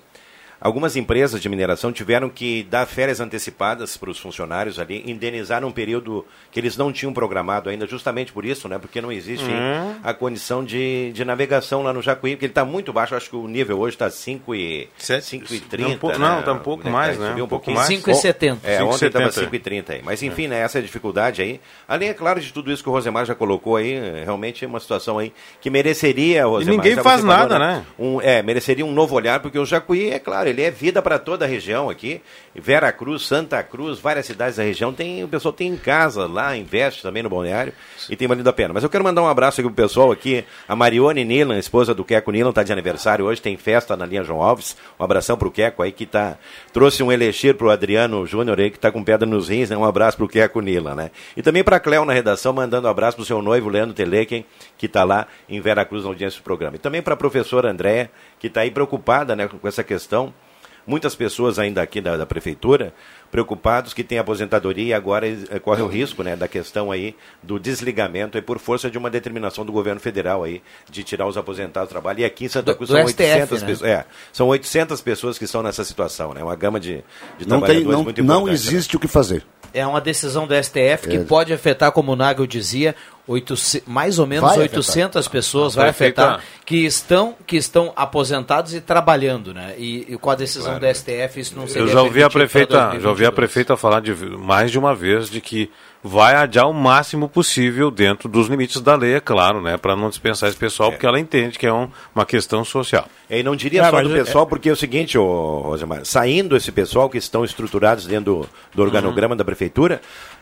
algumas empresas de mineração tiveram que dar férias antecipadas para os funcionários ali, indenizar um período que eles não tinham programado ainda, justamente por isso, né? Porque não existe Hum. a condição de, de navegação lá no Jacuí, porque ele está muito baixo, acho que o nível hoje está 5 e, 5 e 30, Não, pou- né? não, tá um pouco mais, né? Subiu Um um pouco mais. 5,70. É, ontem estava 5,70. 5,30 aí. Mas enfim, né, essa é a dificuldade aí. Além, é claro, de tudo isso que o Rosemar já colocou aí, é, realmente é uma situação aí que mereceria, Rosemar. ninguém já faz falou, nada, né? Um, é, mereceria um novo olhar, porque o Jacuí, é claro, ele é vida para toda a região aqui. Vera Cruz, Santa Cruz, várias cidades da região, tem, o pessoal tem em casa lá, investe também no balneário e tem valido a pena. Mas eu quero mandar um abraço aqui pro pessoal aqui. A Marione Nilan, esposa do Queco Nilan, está de aniversário hoje, tem festa na linha João Alves. Um abração pro Queco aí que tá, trouxe um elixir pro Adriano Júnior aí que tá com pedra nos rins, né? Um abraço pro Queco Nilan, né? E também pra Cléo na redação, mandando um abraço pro seu noivo Leandro Telequem, que tá lá em Vera Cruz na audiência do programa. E também pra professora Andréa, que tá aí preocupada, né, com essa questão muitas pessoas ainda aqui da, da prefeitura preocupados que têm aposentadoria e agora eh, corre o risco né, da questão aí do desligamento e por força de uma determinação do governo federal aí de tirar os aposentados do trabalho. E aqui em Santa Do- Cruz do são STF, 800 né? pessoas. É, são 800 pessoas que estão nessa situação, né? Uma gama de, de Não, tem, trabalhadores não, muito não importante, né? existe o que fazer. É uma decisão do STF que É. pode afetar, como o Nagel dizia, 800 mais ou menos Vai 800 pessoas, Vai vai afetar, afetar. que estão, que estão aposentados e trabalhando, né? E, e com a decisão do STF isso não seria Eu já ouvi a prefeita, já ouvi a 2022. prefeita falar de, mais de uma vez de que vai adiar o máximo possível dentro dos limites da lei, é claro, né? Para não dispensar esse pessoal, porque ela entende que é um- uma questão social. E não diria É, só do é- pessoal, porque é o seguinte, ô, Rosemar, saindo esse pessoal que estão estruturados dentro do, do organograma da prefeitura,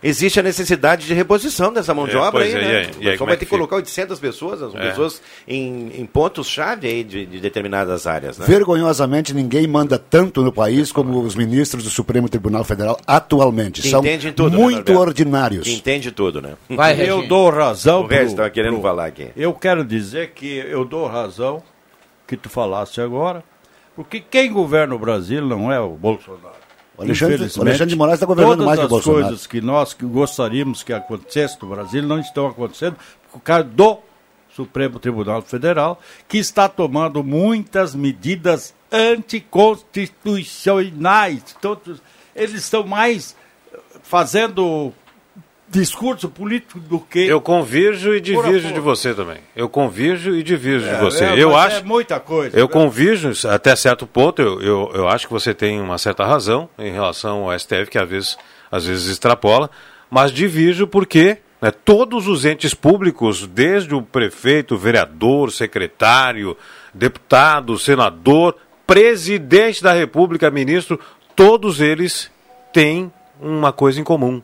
existe a necessidade de reposição dessa mão de É, obra aí, é, né? e aí? E é vai que ter que colocar 800 pessoas, as É. pessoas em, em pontos-chave aí de, de determinadas áreas, né? Vergonhosamente, ninguém manda tanto no país como os ministros do Supremo Tribunal Federal atualmente. Que São entendem tudo, né, muito Norberto? ordinários. Que entende tudo, né? eu dou razão. O resto pro- estava querendo pro- falar aqui. Eu quero dizer que eu dou razão que tu falasse agora, porque quem governa o Brasil não é o Bolsonaro. O Alexandre- o Alexandre de Moraes está governando todas mais que o as Bolsonaro. coisas que nós que gostaríamos que acontecesse no Brasil não estão acontecendo por causa do Supremo Tribunal Federal, que está tomando muitas medidas anticonstitucionais. Todos, eles estão mais fazendo discurso político do que. Eu convirjo e divirjo de você também. Eu convirjo e divirjo É, de você. é, eu acho. é muita coisa, Eu né? convirjo até certo ponto. Eu, eu, eu acho que você tem uma certa razão em relação ao STF, que às vezes, às vezes extrapola. Mas divirjo porque né, todos os entes públicos, desde o prefeito, vereador, secretário, deputado, senador, presidente da República, ministro, todos eles têm uma coisa em comum.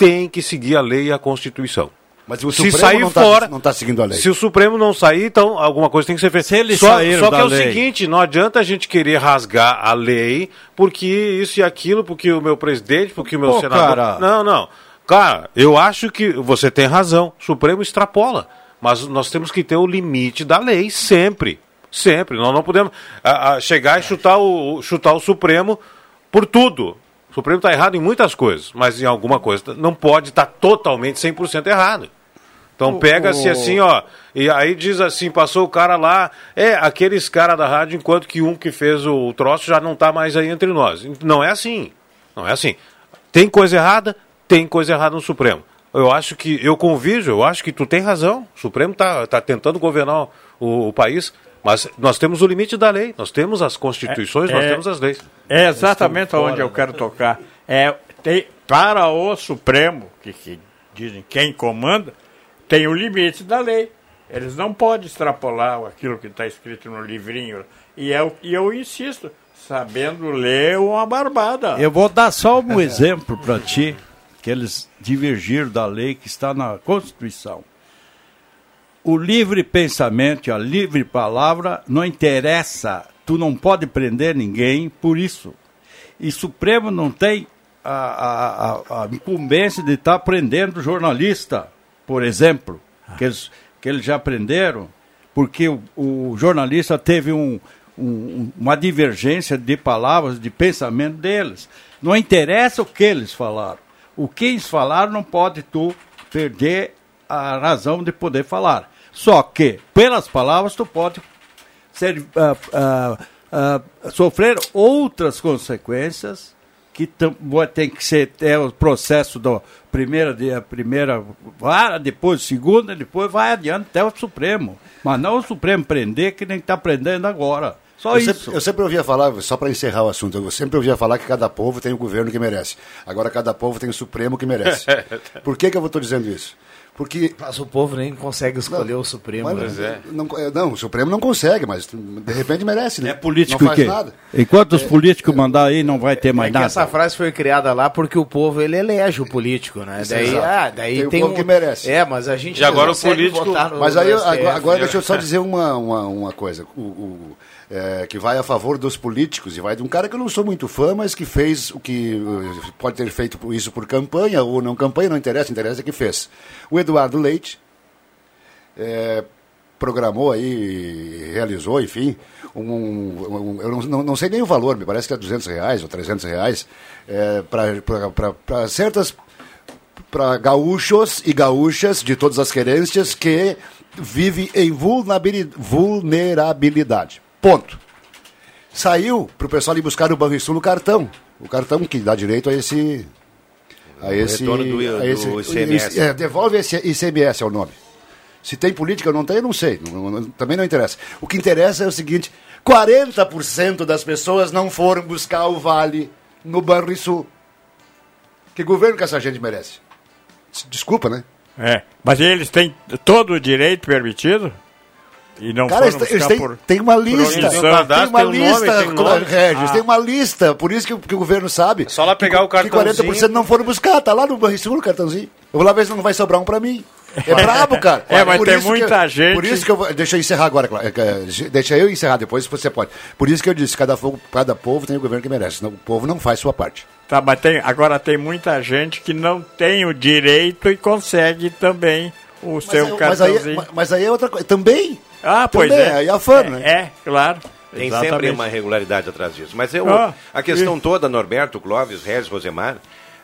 Tem que seguir a lei e a Constituição. Mas o se Supremo sair não tá- fora, não tá seguindo a lei. Se o Supremo não sair, então alguma coisa tem que ser feita. Se eles só só que da é o lei. seguinte, não adianta a gente querer rasgar a lei porque isso e aquilo, porque o meu presidente, porque o meu Pô, senador. cara. Não, não. Cara, eu acho que você tem razão. O Supremo extrapola. Mas nós temos que ter o limite da lei sempre. Sempre. Nós não podemos ah, ah, chegar e chutar o, chutar o Supremo por tudo. O Supremo está errado em muitas coisas, mas em alguma coisa não pode estar totalmente 100% errado. Então pega-se assim, ó, e aí diz assim, passou o cara lá, é, aqueles cara da rádio, enquanto que um que fez o, o troço já não está mais aí entre nós. Não é assim. Não é assim. Tem coisa errada? Tem coisa errada no Supremo. Eu acho que, eu convido, eu acho que tu tem razão. O Supremo está tá tentando governar o, o país, mas nós temos o limite da lei, nós temos as constituições, É- nós é- temos as leis. É exatamente onde fora, eu né? quero tocar. É, tem, para o Supremo, que, que dizem quem comanda, tem o limite da lei. Eles não podem extrapolar aquilo que está escrito no livrinho. E eu, e eu insisto, sabendo ler uma barbada. Eu vou dar só um exemplo para ti, que eles divergiram da lei que está na Constituição. O livre pensamento e a livre palavra não interessa. Tu não pode prender ninguém por isso. E Supremo não tem a, a, a, incumbência de estar prendendo jornalista, por exemplo, que eles, que eles já prenderam, porque o, o jornalista teve um, um- uma divergência de palavras, de pensamento deles. Não interessa o que eles falaram. O que eles falaram não pode tu perder a razão de poder falar. Só que, pelas palavras, tu pode ser, ah, ah, ah, sofrer outras consequências que tem que ser é o processo da primeira a primeira vara, depois segunda, depois vai adiante até o Supremo. Mas não o Supremo prender que nem está prendendo agora. Só eu, isso. Sempre, eu sempre ouvia falar, só para encerrar o assunto, eu sempre ouvia falar que cada povo tem o governo que merece. Agora cada povo tem o Supremo que merece. Por que, que eu estou dizendo isso? Porque. Mas o povo nem consegue escolher o Supremo. Mas, né? não, é, não, o Supremo não consegue, mas de repente merece, né? É político não faz o quê? nada. Enquanto os políticos mandar aí, não vai ter mais É nada. essa frase foi criada lá porque o povo ele elege o político, né? Isso, daí, exato. ah, daí Tem o tem povo um- que merece. É, mas a gente E agora não o político- Mas aí, agora, agora deixa eu só dizer uma, uma, uma coisa. O, o- é, que vai a favor dos políticos e vai de um cara que eu não sou muito fã, mas que fez o que uh, pode ter feito isso por campanha ou não campanha, não interessa, interessa que fez. O Eduardo Leite é, programou aí, realizou, enfim, um, um- eu não, não, sei nem o valor, me parece que é 200 reais ou 300 reais, é, para certas para gaúchos e gaúchas de todas as querências que vivem em vulnerabili- vulnerabilidade. Ponto. Saiu para o pessoal ir buscar o Banrisul no cartão. O cartão que dá direito a esse. A O esse, retorno do- a esse do ICMS. é, devolve esse ICMS ao nome. Se tem política ou não tem, eu não sei. Não- não- também não interessa. O que interessa é o seguinte: 40% das pessoas não foram buscar o vale no Banrisul. Que governo que essa gente merece? Desculpa, né? É, mas eles têm todo o direito permitido? E não Cara, foram eles, têm, por... tem uma lista. Tem uma um nome, lista, tem. Regis, Ah. tem uma lista. Por isso que, que o governo sabe. Só lá pegar que, o cartãozinho. Que 40% não foram buscar. Tá lá no Banrisul o cartãozinho. Eu vou lá ver se não vai sobrar um pra mim. É brabo, cara. É, mas Por tem que muita eu- gente- Por isso que eu vou. Deixa eu encerrar agora. É, é, Deixa eu encerrar depois, se você pode. Por isso que eu disse: cada, fogo, cada povo tem o governo que merece. Senão o povo não faz sua parte. Tá, mas tem, agora tem muita gente que não tem o direito e consegue também o seu Mas, mas, aí, cartãozinho. mas- mas aí é outra coisa. Também. Ah, pois também, é. Aí é a fã, né? É, claro. Tem Exatamente. sempre uma regularidade atrás disso. Mas eu, Ah, a questão toda, Norberto, Clóvis, Regis, Rosemar,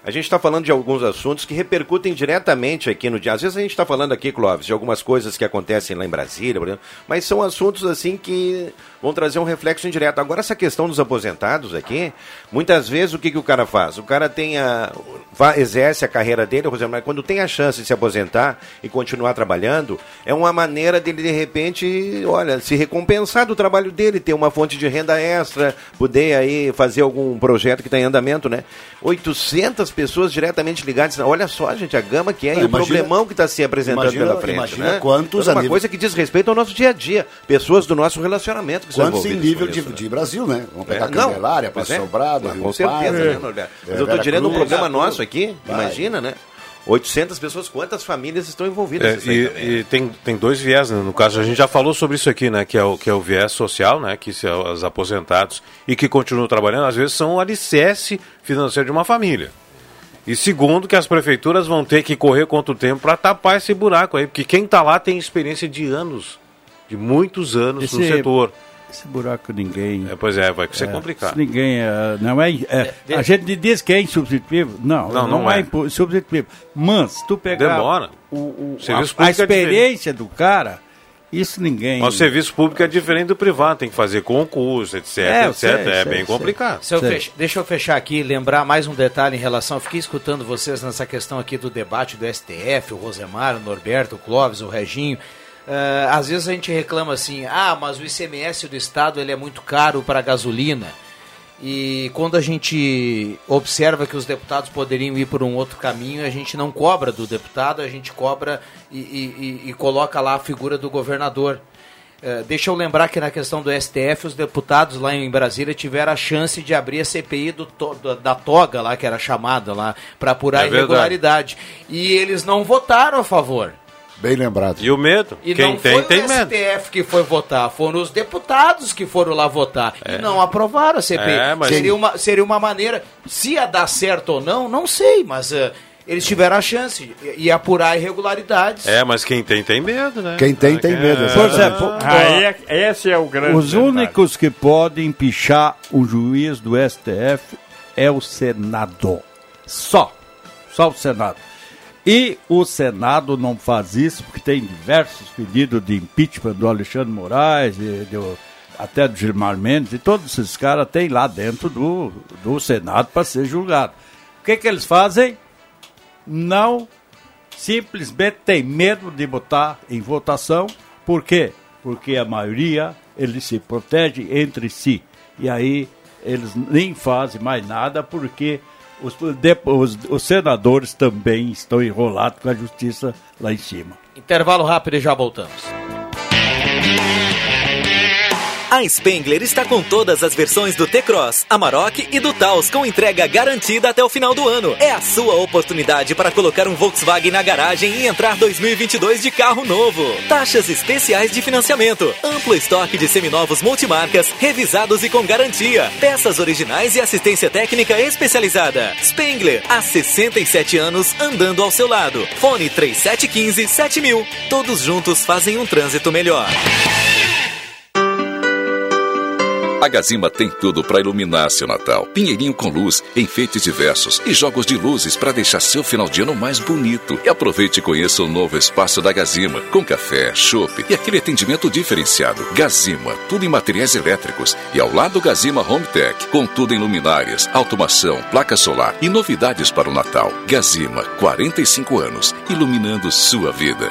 a gente está falando de alguns assuntos que repercutem diretamente aqui no dia. Às vezes a gente está falando aqui, Clóvis, de algumas coisas que acontecem lá em Brasília, por exemplo, mas são assuntos assim que vão trazer um reflexo indireto. Agora, essa questão dos aposentados aqui, muitas vezes o que, que o cara faz? O cara tem a, exerce a carreira dele, Rosemar, quando tem a chance de se aposentar e continuar trabalhando, é uma maneira dele, de repente, olha, se recompensar do trabalho dele, ter uma fonte de renda extra, poder aí fazer algum projeto que está em andamento, né? 800 pessoas diretamente ligadas. Olha só, gente, a gama que é Não, e o imagina- problemão que está se apresentando imagina- pela frente, imagina né? quantos é a uma coisa que diz respeito ao nosso dia a dia. Pessoas do nosso relacionamento que são Quantos em nível de, isso, né? de Brasil, né? Vamos pegar É, Candelária, Passo é. Sobrado, Ah, Rio Com certeza, Pardo, né, Norberto? Mas é, eu estou dizendo um programa nosso aqui, Vai. imagina, né? 800 pessoas, quantas famílias estão envolvidas É, e, e tem, tem dois viés, né? no caso, a gente já falou sobre isso aqui, né? Que é o, que é o viés social, né? Que se, os aposentados e que continuam trabalhando, às vezes são o alicerce financeiro de uma família. E segundo, que as prefeituras vão ter que correr contra o tempo para tapar esse buraco aí, porque quem está lá tem experiência de anos, de muitos anos no Esse- setor. Esse buraco ninguém. É, pois é, vai ser É, complicado. isso Ninguém é, não é, é, A gente diz que é insubstituível. Não, Não, não, não é, é. insubstituível. Mas, se tu pegar Demora. o, o- O serviço a, a é experiência do cara, isso ninguém. Mas o serviço público é diferente do privado, tem que fazer concurso, etc, É, etc. sei, é sei, bem sei. complicado. Se eu fech- Deixa eu fechar aqui e lembrar mais um detalhe em relação. Eu fiquei escutando vocês nessa questão aqui do debate do STF, o Rosemar, o Norberto, o Clóvis, o Reginho. Ah, às vezes a gente reclama assim: ah, mas o ICMS do Estado ele é muito caro para a gasolina. E quando a gente observa que os deputados poderiam ir por um outro caminho, a gente não cobra do deputado, a gente cobra e, e- e- coloca lá a figura do governador. Eh, deixa eu lembrar que na questão do STF, os deputados lá em Brasília tiveram a chance de abrir a CPI do to- da, toga lá, que era chamada lá, para apurar É a verdade. irregularidade. E eles não votaram a favor. Bem lembrado. E o medo? E Quem não tem, foi tem o medo. STF que foi votar, foram os deputados que foram lá votar e não aprovaram a CPI. É, mas- seria, uma, seria uma maneira, se ia dar certo ou não, não sei, mas eh, eles tiveram a chance e, apurar irregularidades. É, mas quem tem, tem medo, né? Quem tem, tem medo. É. Por exemplo, Aí é- esse é o grande. Os detalhe. únicos que podem pichar o juiz do STF é o Senado. Só. Só o Senado. E o Senado não faz isso porque tem diversos pedidos de impeachment do Alexandre Moraes, e do- até do Gilmar Mendes, e todos esses caras têm lá dentro do, do Senado para ser julgado. O que, que eles fazem? Não simplesmente tem medo de botar em votação. Por quê? Porque a maioria eles se protegem entre si. E aí eles nem fazem mais nada porque os, os- os senadores também estão enrolados com a justiça lá em cima. Intervalo rápido e já voltamos. A Spengler está com todas as versões do T-Cross, Amarok e do Taos com entrega garantida até o final do ano. É a sua oportunidade para colocar um Volkswagen na garagem e entrar 2022 de carro novo. Taxas especiais de financiamento, amplo estoque de seminovos multimarcas, revisados e com garantia, peças originais e assistência técnica especializada. Spengler, há 67 anos andando ao seu lado. Fone 3715 7000. Todos juntos fazem um trânsito melhor. A Gazima tem tudo para iluminar seu Natal. Pinheirinho com luz, enfeites diversos e jogos de luzes para deixar seu final de ano mais bonito. E aproveite e conheça o novo espaço da Gazima, com café, chopp e aquele atendimento diferenciado. Gazima, tudo em materiais elétricos. E ao lado Gazima Home Tech, com tudo em luminárias, automação, placa solar e novidades para o Natal. Gazima, 45 anos, iluminando sua vida.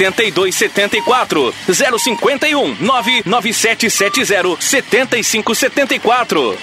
8274 051 99770 7574.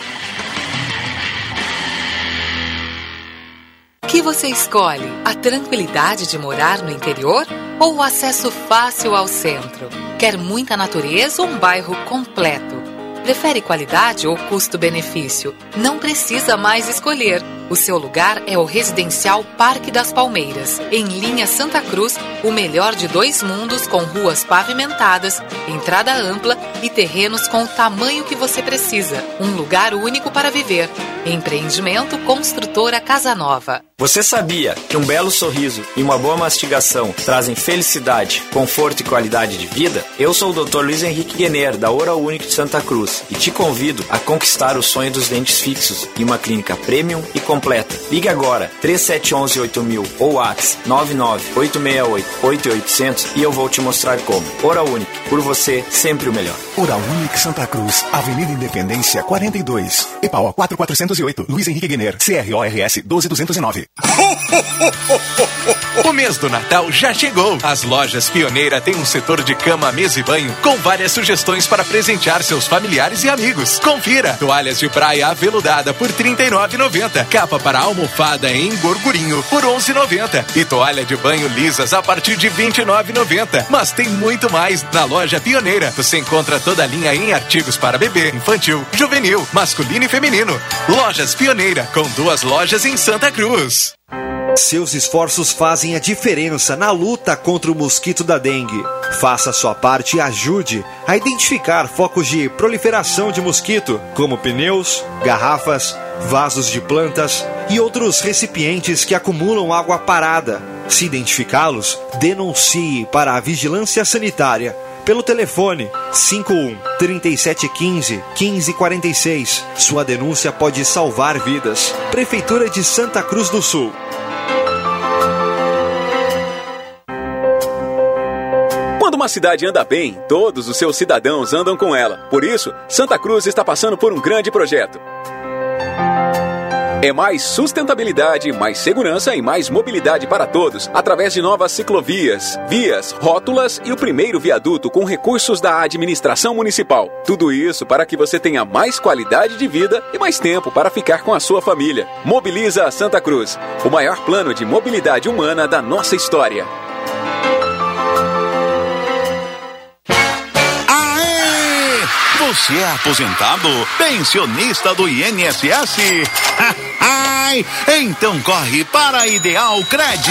O que você escolhe? A tranquilidade de morar no interior ou o acesso fácil ao centro? Quer muita natureza ou um bairro completo? Prefere qualidade ou custo-benefício? Não precisa mais escolher. O seu lugar é o Residencial Parque das Palmeiras, em linha Santa Cruz, o melhor de dois mundos com ruas pavimentadas, entrada ampla e terrenos com o tamanho que você precisa. Um lugar único para viver. Empreendimento Construtora Casa Nova. Você sabia que um belo sorriso e uma boa mastigação trazem felicidade, conforto e qualidade de vida? Eu sou o Dr. Luiz Henrique Guener, da Oral Unique de Santa Cruz, e te convido a conquistar o sonho dos dentes fixos em uma clínica premium e completa. Ligue agora 3711 8000 ou WhatsApp 99868 e eu vou te mostrar como. Oral Unique, por você, sempre o melhor. Oral Unique Santa Cruz, Avenida Independência 42, EPAO 4408, Luiz Henrique Guener, CRORS 12209. O mês do Natal já chegou. As lojas Pioneira têm um setor de cama, mesa e banho com várias sugestões para presentear seus familiares e amigos. Confira: toalhas de praia aveludada por R$ 39,90, capa para almofada em gorgurinho por R$ 11,90 e toalha de banho lisas a partir de R$ 29,90. Mas tem muito mais na loja Pioneira. Você encontra toda a linha em artigos para bebê, infantil, juvenil, masculino e feminino. Lojas Pioneira, com duas lojas em Santa Cruz. Seus esforços fazem a diferença na luta contra o mosquito da dengue. Faça sua parte e ajude a identificar focos de proliferação de mosquito, como pneus, garrafas, vasos de plantas e outros recipientes que acumulam água parada. Se identificá-los, denuncie para a Vigilância Sanitária pelo telefone 51 3715 1546. Sua denúncia pode salvar vidas. Prefeitura de Santa Cruz do Sul. Quando uma cidade anda bem, todos os seus cidadãos andam com ela. Por isso, Santa Cruz está passando por um grande projeto. É mais sustentabilidade, mais segurança e mais mobilidade para todos, através de novas ciclovias, vias, rótulas e o primeiro viaduto com recursos da administração municipal. Tudo isso para que você tenha mais qualidade de vida e mais tempo para ficar com a sua família. Mobiliza a Santa Cruz, o maior plano de mobilidade humana da nossa história. Você é aposentado? Pensionista do INSS? Então corre para a Ideal Cred.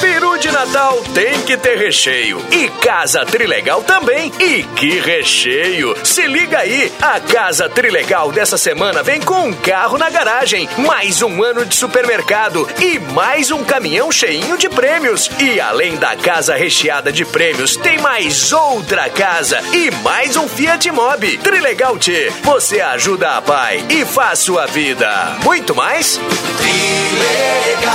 Peru de Natal tem que ter recheio. E Casa Trilegal também. E que recheio! Se liga aí, a Casa Trilegal dessa semana vem com um carro na garagem, mais um ano de supermercado e mais um caminhão cheinho de prêmios. E além da casa recheada de prêmios, tem mais outra casa e mais um Fiat Mobi. Trilegal T, você ajuda a pai e faz sua vida. Muito mais? Trilegal.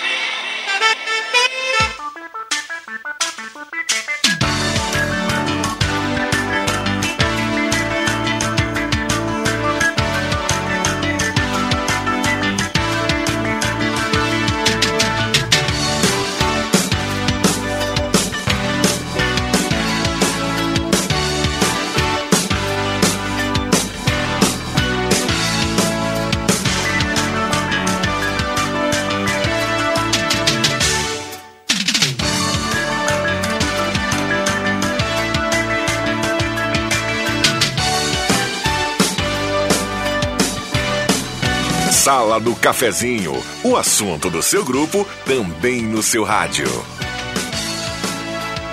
Do Cafezinho, o assunto do seu grupo também no seu rádio.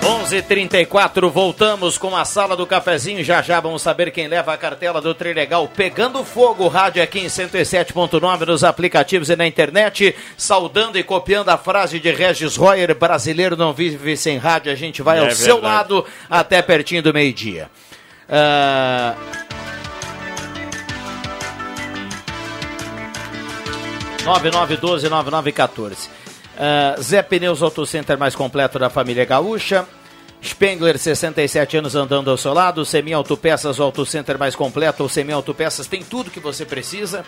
11:34 voltamos com a Sala do Cafezinho. Já já vamos saber quem leva a cartela do Trilegal pegando fogo. Rádio aqui em 107.9 nos aplicativos e na internet, saudando e copiando a frase de Regis Royer, brasileiro não vive sem rádio. A gente vai é ao verdade. seu lado até pertinho do meio-dia. Uh... 99129914. Uh, ah, Zé Pneus Auto Center mais completo da família Gaúcha. Spengler, 67 anos andando ao seu lado. Semi Autopeças, Auto Center mais completo. O Semi Autopeças tem tudo que você precisa.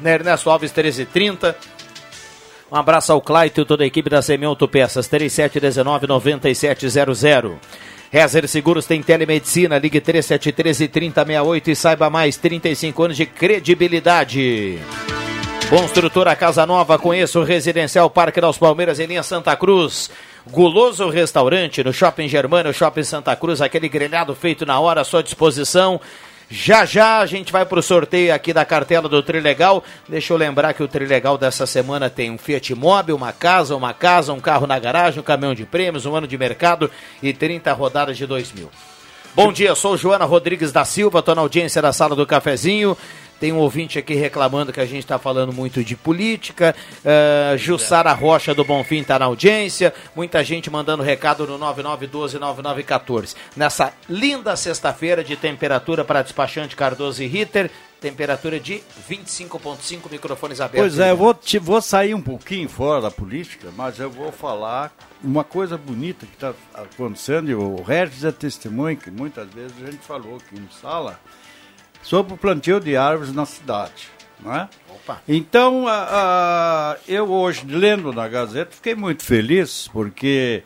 Na Ernesto Alves, 1330. Um abraço ao Claito e toda a equipe da Semi Autopeças, 3719-9700. Rezer Seguros tem telemedicina, ligue 3713-3068 e saiba mais, 35 anos de credibilidade. Construtora Casa Nova, conheça o Residencial Parque das Palmeiras em linha Santa Cruz. Guloso Restaurante no Shopping Germano, Shopping Santa Cruz, aquele grelhado feito na hora à sua disposição. Já já a gente vai para o sorteio aqui da cartela do Trilegal. Deixa eu lembrar que o Trilegal dessa semana tem um Fiat Mobi, uma casa, uma casa, um carro na garagem, um caminhão de prêmios, um ano de mercado e 30 rodadas de 2 mil. Bom dia, sou Joana Rodrigues da Silva, estou na audiência da sala do cafezinho. Tem um ouvinte aqui reclamando que a gente está falando muito de política. Uh, Jussara Rocha do Bonfim está na audiência. Muita gente mandando recado no 9912-9914. Nessa linda sexta-feira de temperatura para despachante Cardoso e Ritter. Temperatura de 25,5 microfones abertos. Pois é, eu vou, te- vou sair um pouquinho fora da política, mas eu vou falar uma coisa bonita que está acontecendo, e o Regis é testemunho, que muitas vezes a gente falou aqui no sala, sobre o plantio de árvores na cidade. Não é? Então, a- a- eu hoje, lendo na Gazeta, fiquei muito feliz, porque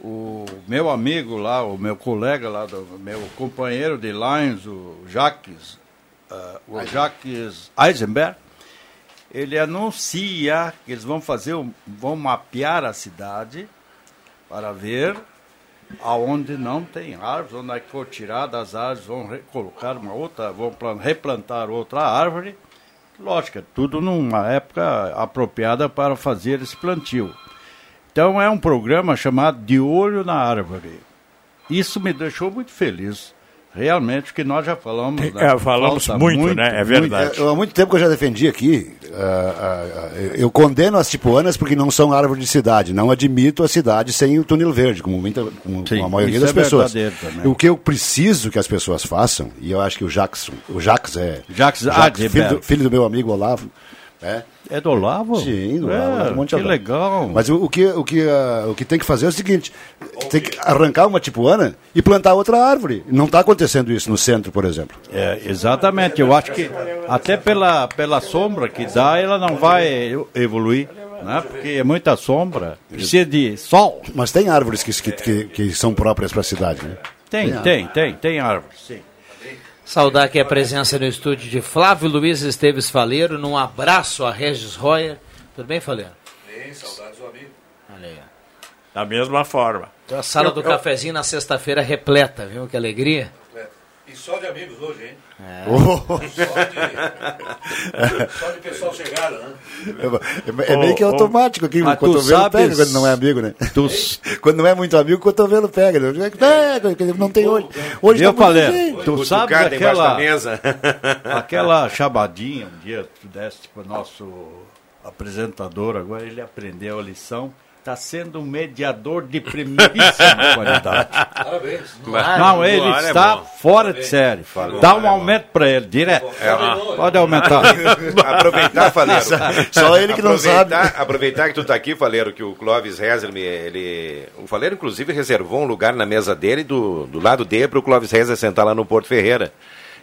o meu amigo lá, o meu colega lá, do, meu companheiro de Lions, o Jacques, ah, o Jacques Eisenberg, ele anuncia que eles vão fazer, vão mapear a cidade para ver aonde não tem árvores, onde é que for tirar das árvores, vão colocar uma outra, vão plan- replantar outra árvore. Lógico, é tudo numa época apropriada para fazer esse plantio. Então é um programa chamado De Olho na Árvore. Isso me deixou muito feliz. Realmente, que nós já falamos. né? É, falamos Falta muito, né? É verdade. É, eu, há muito tempo que eu já defendi aqui, ah, ah, ah, eu condeno as tipuanas porque não são árvores de cidade. Não admito a cidade sem o túnel verde, como, muita, como Sim, a maioria isso das é pessoas. verdadeiro também. O que eu preciso que as pessoas façam, e eu acho que o Jacques, o Jacques é. Jacques filho, do, filho do meu amigo Olavo. É, É do Olavo? Sim, do É, Olavo. um monte que legal. Mas o, o que, o, que, ah, o que tem que fazer é o seguinte: tem que arrancar uma tipuana e plantar outra árvore. Não está acontecendo isso no centro, por exemplo. É, exatamente. Eu acho que até pela, pela sombra que dá, ela não vai evoluir, né? Porque é muita sombra, precisa de sol. Mas tem árvores que, que, que, que são próprias para a cidade, né? Tem, Tem tem, tem, tem árvore, sim. Saudar aqui a presença no estúdio de Flávio Luiz Esteves Faleiro, num abraço a Regis Royer. Tudo bem, Faleiro? Bem, saudades do amigo. Olha aí. Da mesma forma. Então, a sala Eu- do eu- cafezinho na sexta-feira repleta, viu? Que alegria. E só de amigos hoje, hein? É. Só, de, só de pessoal chegado, né? É, é meio que automático aqui, o cotovelo sabes- pega quando não é amigo, né? Tu- quando não é muito amigo, o cotovelo pega. né? Pega, não tem hoje. Hoje eu tá falei, bem. tu sabe aquela, da mesa. aquela chabadinha um dia tu deste para o nosso apresentador, agora ele aprendeu a lição. Está sendo um mediador de primeiríssima qualidade. Parabéns. Não, ele Luara é está bom. fora de série. Dá um aumento para ele, direto. Pode aumentar. Aproveitar, Faleiro. Só ele que não aproveitar, Aproveitar que tu tá aqui, Faleiro, que o Clóvis Rezer, ele... O Faleiro, inclusive, reservou um lugar na mesa dele, do, do lado dele, para o Clóvis Rezer sentar lá no Porto Ferreira.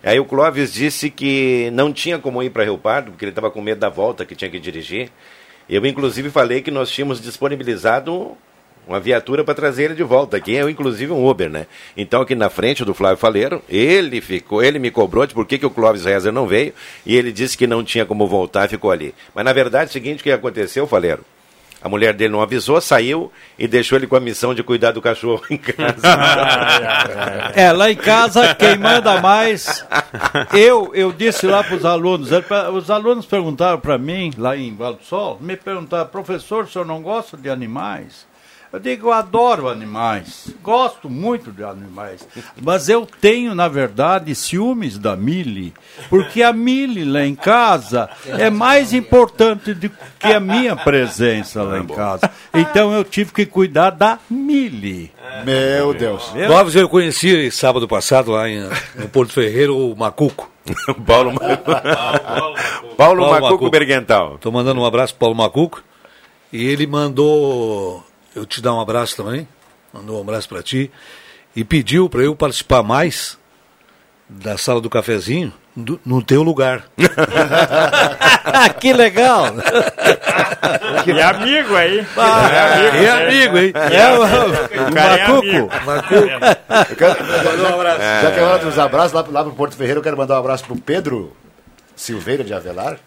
Aí o Clóvis disse que não tinha como ir para Rio Pardo, porque ele estava com medo da volta que tinha que dirigir. Eu, inclusive, falei que nós tínhamos disponibilizado uma viatura para trazer ele de volta aqui, eu inclusive um Uber, né? Então aqui na frente do Flávio Faleiro, ele ficou, ele me cobrou de por que, que o Clóvis Rezer não veio e ele disse que não tinha como voltar, ficou ali. Mas na verdade, é o seguinte, o que aconteceu, Faleiro? A mulher dele não avisou, saiu e deixou ele com a missão de cuidar do cachorro em casa. É, lá em casa, quem manda mais. Eu, eu disse lá para os alunos, os alunos perguntaram para mim, lá em Val do Sol, me perguntaram, professor, o senhor não gosta de animais? Eu digo, eu adoro animais, gosto muito de animais, mas eu tenho, na verdade, ciúmes da Mili, porque a Mili lá em casa é mais importante do que a minha presença lá em casa. Então eu tive que cuidar da Mili. Meu Deus. Clóvis, eu conheci sábado passado lá em, no Porto Ferreiro o Macuco. Paulo, Paulo Macuco Bergental. Tô mandando um abraço pro Paulo Macuco. E ele mandou eu te dar um abraço também. Mandou um abraço para ti. E pediu para eu participar mais da sala do cafezinho do- no teu lugar. que legal! Que amigo aí. Ah, que amigo, hein? É, o- o cara é Macuco. amigo. Macuco. Eu quero- Mandou um abraço. Já que é hora dos abraços, lá, lá pro Porto Ferreira, eu quero mandar um abraço pro Pedro Silveira de Avelar,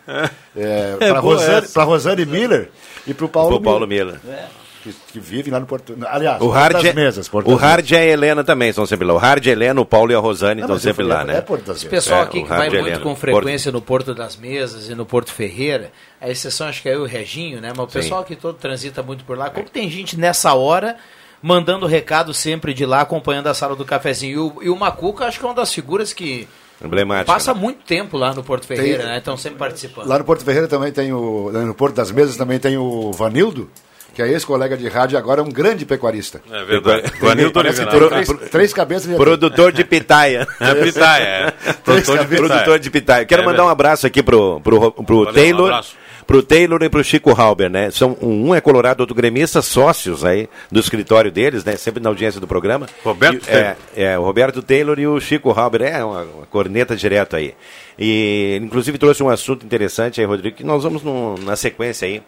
é, É pra, boa Rosane, Rosane Miller e pro Paulo Pro Paulo Miller. Miller. Que, que vivem lá no Porto. Aliás, O Porto Hard, das é, mesas. Porto o Hard e a Helena também estão sempre lá. O Hard, a Helena, o Paulo e a Rosane Não, estão sempre lá, é- né? é Porto das Esse pessoal É, aqui o que vai a muito com frequência no Porto das Mesas e no Porto Ferreira, a exceção acho que é eu e o Reginho, né? Mas o Sim. pessoal que todo transita muito por lá, como tem gente nessa hora mandando recado sempre de lá, acompanhando a sala do cafezinho. E o, e o Macuca acho que é uma das figuras que Emblemática. passa muito tempo lá no Porto Ferreira, Tem- né? Estão sempre participando. Lá no Porto Ferreira também tem o. No Porto das Mesas também tem o Vanildo, que é ex-colega de rádio e agora é um grande pecuarista. É verdade. Oliveira. tem três, três cabeças de Produtor de pitaia. É, pitaia, é. Três Produtor, de, produtor de pitaia. Quero É mandar um abraço aqui pro, pro, pro Valeu, um Taylor. abraço. pro Taylor e pro Chico Halber, né? São, um é colorado, outro gremista, sócios aí do escritório deles, né? Sempre na audiência do programa. Roberto E- é, é, o Roberto Taylor e o Chico Halber, é uma, uma corneta direto aí. E, inclusive, trouxe um assunto interessante aí, Rodrigo, que nós vamos no- na sequência aí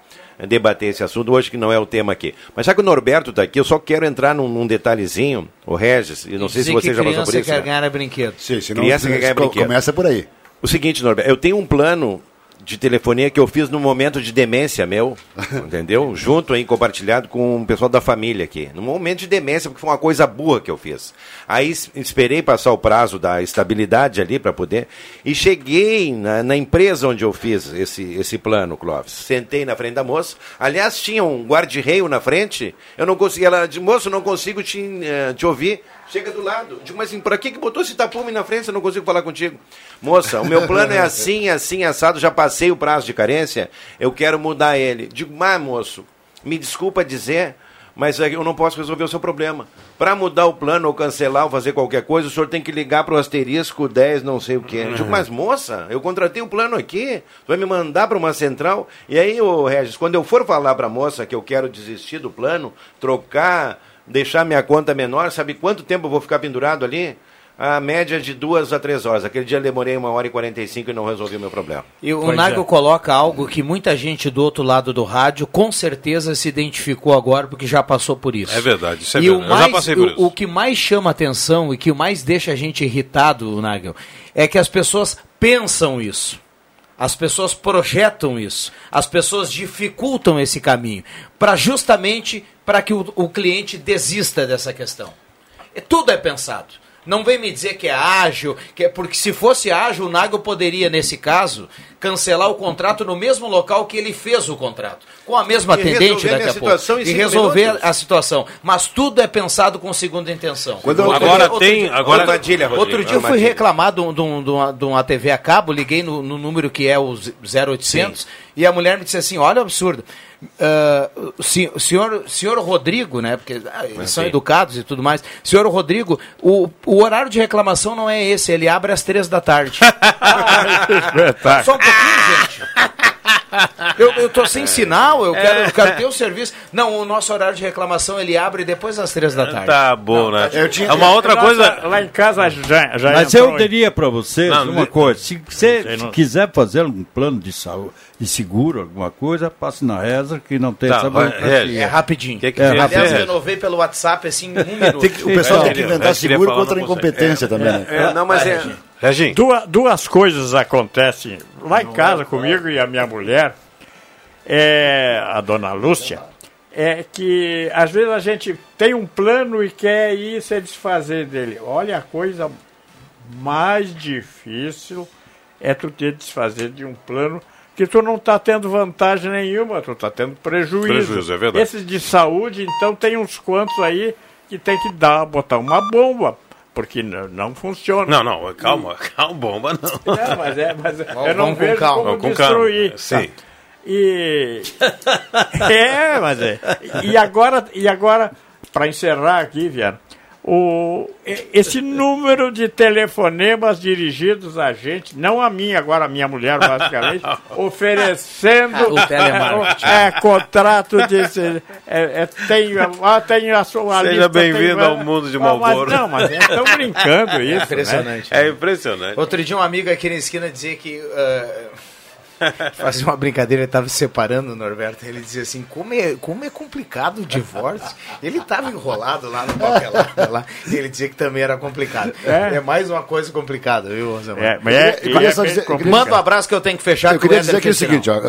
debater esse assunto, hoje que não é o tema aqui. Mas já que o Norberto está aqui, eu só quero entrar num, num detalhezinho, o Regis, e não sei se você já passou por criança isso. quer né? ganhar brinquedo. Sim, senão Criança que ganha co- brinquedo. Começa por aí. O seguinte, Norberto, eu tenho um plano de telefonia que eu fiz no momento de demência meu, entendeu? Junto aí, compartilhado com o pessoal da família aqui. No momento de demência, porque foi uma coisa burra que eu fiz. Aí es- esperei passar o prazo da estabilidade ali para poder. E cheguei na, na empresa onde eu fiz esse, esse plano, Clóvis. Sentei na frente da moça. Aliás, tinha um guarda-reio na frente. Eu não consegui. Ela disse, moço, não consigo te, eh, te ouvir. Chega do lado. Digo, mas assim, por que, que botou esse tapume na frente? Eu não consigo falar contigo. Moça, o meu plano é assim, assim, assado. Já passei o prazo de carência. Eu quero mudar ele. Digo, mas moço, me desculpa dizer, mas é eu não posso resolver o seu problema. Para mudar o plano ou cancelar ou fazer qualquer coisa, o senhor tem que ligar para o asterisco 10, não sei o quê. Uhum. Digo, mas moça, eu contratei o plano aqui, tu vai me mandar para uma central. E aí, ô Regis, quando eu for falar para a moça que eu quero desistir do plano, trocar, deixar minha conta menor, sabe quanto tempo eu vou ficar pendurado ali? A média de duas a três horas. Aquele dia eu demorei uma hora e 45 e não resolvi o meu problema. E o Nago coloca algo que muita gente do outro lado do rádio com certeza se identificou agora porque já passou por isso. É verdade, isso é e verdade. O Eu já mais, passei por o, isso. o que mais chama atenção e que mais deixa a gente irritado, Nagel, é que as pessoas pensam isso. As pessoas projetam isso. As pessoas dificultam esse caminho para justamente para que o, o cliente desista dessa questão. E tudo é pensado. Não vem me dizer que é ágil, que é porque se fosse ágil, o Nago poderia, nesse caso, cancelar o contrato no mesmo local que ele fez o contrato. Com a mesma E atendente daqui a situação pouco. E resolver minutos. a situação. Mas tudo é pensado com segunda intenção. Quando eu- Agora tem- agora- outro, Armadilha, outro dia eu fui reclamar de, um- de, um- de uma, de uma TV a cabo, liguei no, no número que é o 0800 e a mulher me disse assim, olha o absurdo, ah, se- o senhor, senhor Rodrigo, né? Porque ah, eles Mas são sim. educados e tudo mais. Senhor Rodrigo, o, o horário de reclamação não é esse, ele abre às três da tarde. Só um pouquinho, gente. Eu, eu tô sem sinal, eu quero, eu quero ter o serviço. Não, o nosso horário de reclamação ele abre depois das três da tarde. Tá bom, né? Eu tinha- É uma outra Nossa, coisa. Lá em casa já, já Mas entrou eu diria para vocês Não, uma coisa: se você não. quiser fazer um plano de saúde, de seguro, alguma coisa, passe na reza que não tem Tá, essa burocracia. É rapidinho. Que que É, tem? Aliás, rapidinho. renovei pelo WhatsApp assim em um minuto. Tem que- o pessoal tem que inventar seguro contra a incompetência também, né? É, não, mas é. Duas, duas coisas acontecem lá em casa comigo e a minha mulher, é, a dona Lúcia, é que às vezes a gente tem um plano e quer ir se desfazer dele. Olha, a coisa mais difícil é tu te desfazer de um plano que tu não está tendo vantagem nenhuma, tu está tendo prejuízo. Prejuízo, é verdade. Esses de saúde, então, tem uns quantos aí que tem que dar, botar uma bomba, porque não funciona. Não, não, calma, calma, bomba não. É, mas é, mas é, Vamos- eu não vamos com vejo calma. como Com calma, destruir. sim. E é, mas é. E agora, e agora para encerrar aqui, Viana, o esse número de telefonemas dirigidos a gente, não a mim, agora a minha mulher basicamente, oferecendo O telemarketing. é contrato de é, é, tem, ah, tem a sua Seja lista, bem-vindo tem- ao mundo de Ah, mas Marlboro. Não, mas estão brincando isso, né? Impressionante. É impressionante. Outro dia um amigo aqui na esquina dizia que. ah, fazia uma brincadeira, ele estava se separando, Norberto. Ele dizia assim: como é, como é complicado o divórcio. Ele estava enrolado lá no papelado lá. E ele dizia que também era complicado. É, É. mais uma coisa complicada, viu, Rosemar? É, mas é, é. Manda um abraço que eu tenho que fechar Eu com o queria dizer aqui o seguinte, ó,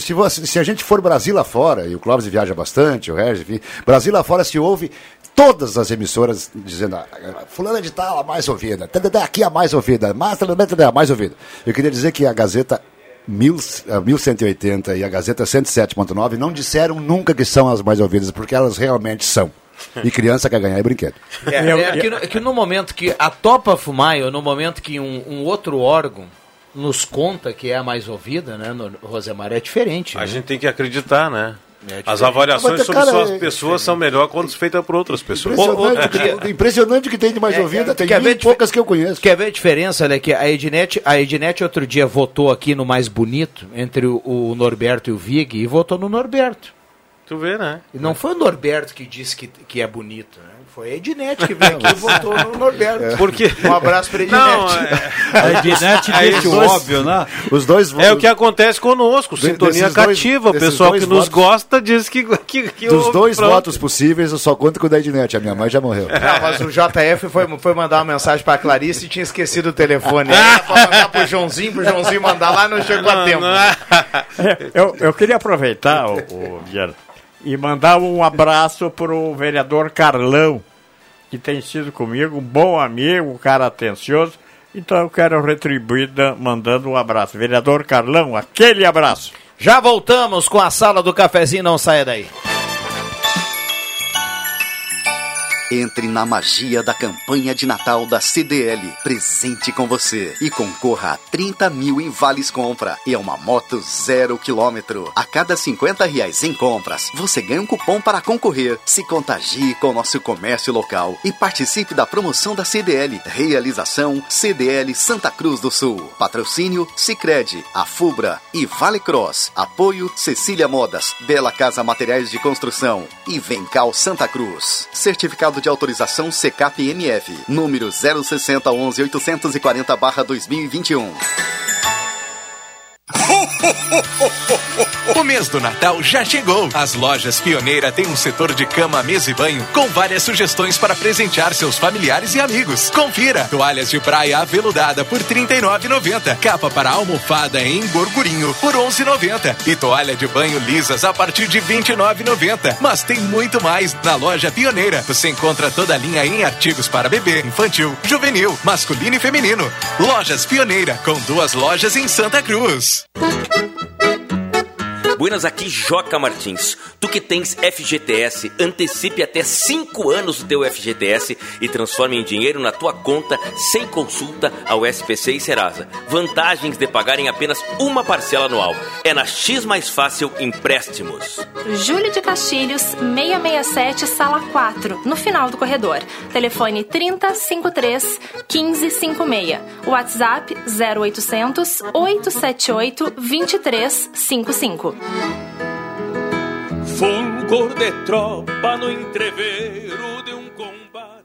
se, você- se a gente for Brasil lá fora, e o Clóvis viaja bastante, o Regis, enfim, Brasil lá fora se ouve todas as emissoras dizendo, ah, fulana de tal, a mais ouvida, aqui a mais ouvida, mas, a mais ouvida. Eu queria dizer que a Gazeta 1000, a 1180 e a Gazeta 107.9 não disseram nunca que são as mais ouvidas, porque elas realmente são. E criança quer ganhar é brinquedo. É, é que, no- é que no momento que a Topa Fumaio, no momento que um, um outro órgão nos conta que é a mais ouvida, né, no, Rosemar, é diferente. A né? gente tem que acreditar, né? É As avaliações sobre cara, suas é- pessoas são melhores quando feitas por outras pessoas. Impressionante, que, impressionante que tem de mais É, ouvida, é, tem quer mil ver poucas que eu conheço. Quer ver a diferença, olha aqui, a Ednet, a Ednet outro dia votou aqui no mais bonito, entre o, o Norberto e o Vig, e votou no Norberto. Tu vê, né? E não foi o Norberto que disse que, que é bonito, né? Foi a Ednet que veio aqui e votou no Norberto. Por quê? Um abraço pra Ednet. Não, é- A Ednet deixa o óbvio, né? Os dois É o que acontece conosco, De- sintonia dois- cativa. O pessoal que nos votos- gosta diz que. que, que Dos o- dois pronto. votos possíveis, eu só conto com o da Ednet. A minha mãe já morreu. Não, mas o JF foi, foi mandar uma mensagem pra Clarice e tinha esquecido o telefone. Aí era pra mandar pro Joãozinho, pro Joãozinho mandar lá, não chegou a tempo. É, eu, eu queria aproveitar, o, o e mandar um abraço pro vereador Carlão, que tem sido comigo um bom amigo, um cara atencioso. Então eu quero retribuir da- mandando um abraço. Vereador Carlão, aquele abraço. Já voltamos com a sala do cafezinho, não saia daí. Entre na magia da campanha de Natal da CDL, presente com você, e concorra a 30 mil em vales compra e a uma moto zero quilômetro. A cada 50 reais em compras, você ganha um cupom para concorrer. Se contagie com o nosso comércio local e participe da promoção da CDL. Realização CDL Santa Cruz do Sul. Patrocínio Sicredi, a Fubra e Vale Cross. Apoio Cecília Modas, Bela Casa Materiais de Construção e Vencal Santa Cruz. Certificado de autorização CCAP-MF, número 06011 840-2021. O mês do Natal já chegou. As lojas Pioneira têm um setor de cama, mesa e banho com várias sugestões para presentear seus familiares e amigos. Confira: toalhas de praia aveludada por R$ 39,90, capa para almofada em gorgurinho por R$ 11,90 e toalha de banho lisas a partir de R$ 29,90. Mas tem muito mais na loja Pioneira. Você encontra toda a linha em artigos para bebê, infantil, juvenil, masculino e feminino. Lojas Pioneira, com duas lojas em Santa Cruz. Buenas aqui, Joca Martins. Tu que tens FGTS, antecipe até 5 anos o teu FGTS e transforme em dinheiro na tua conta sem consulta ao SPC e Serasa. Vantagens de pagar em apenas uma parcela anual. É na X Mais Fácil Empréstimos. Júlio de Castilhos, 667, sala 4, no final do corredor. Telefone 3053 1556. WhatsApp 0800 878 2355. Fulgor de tropa no entreveiro de um combate.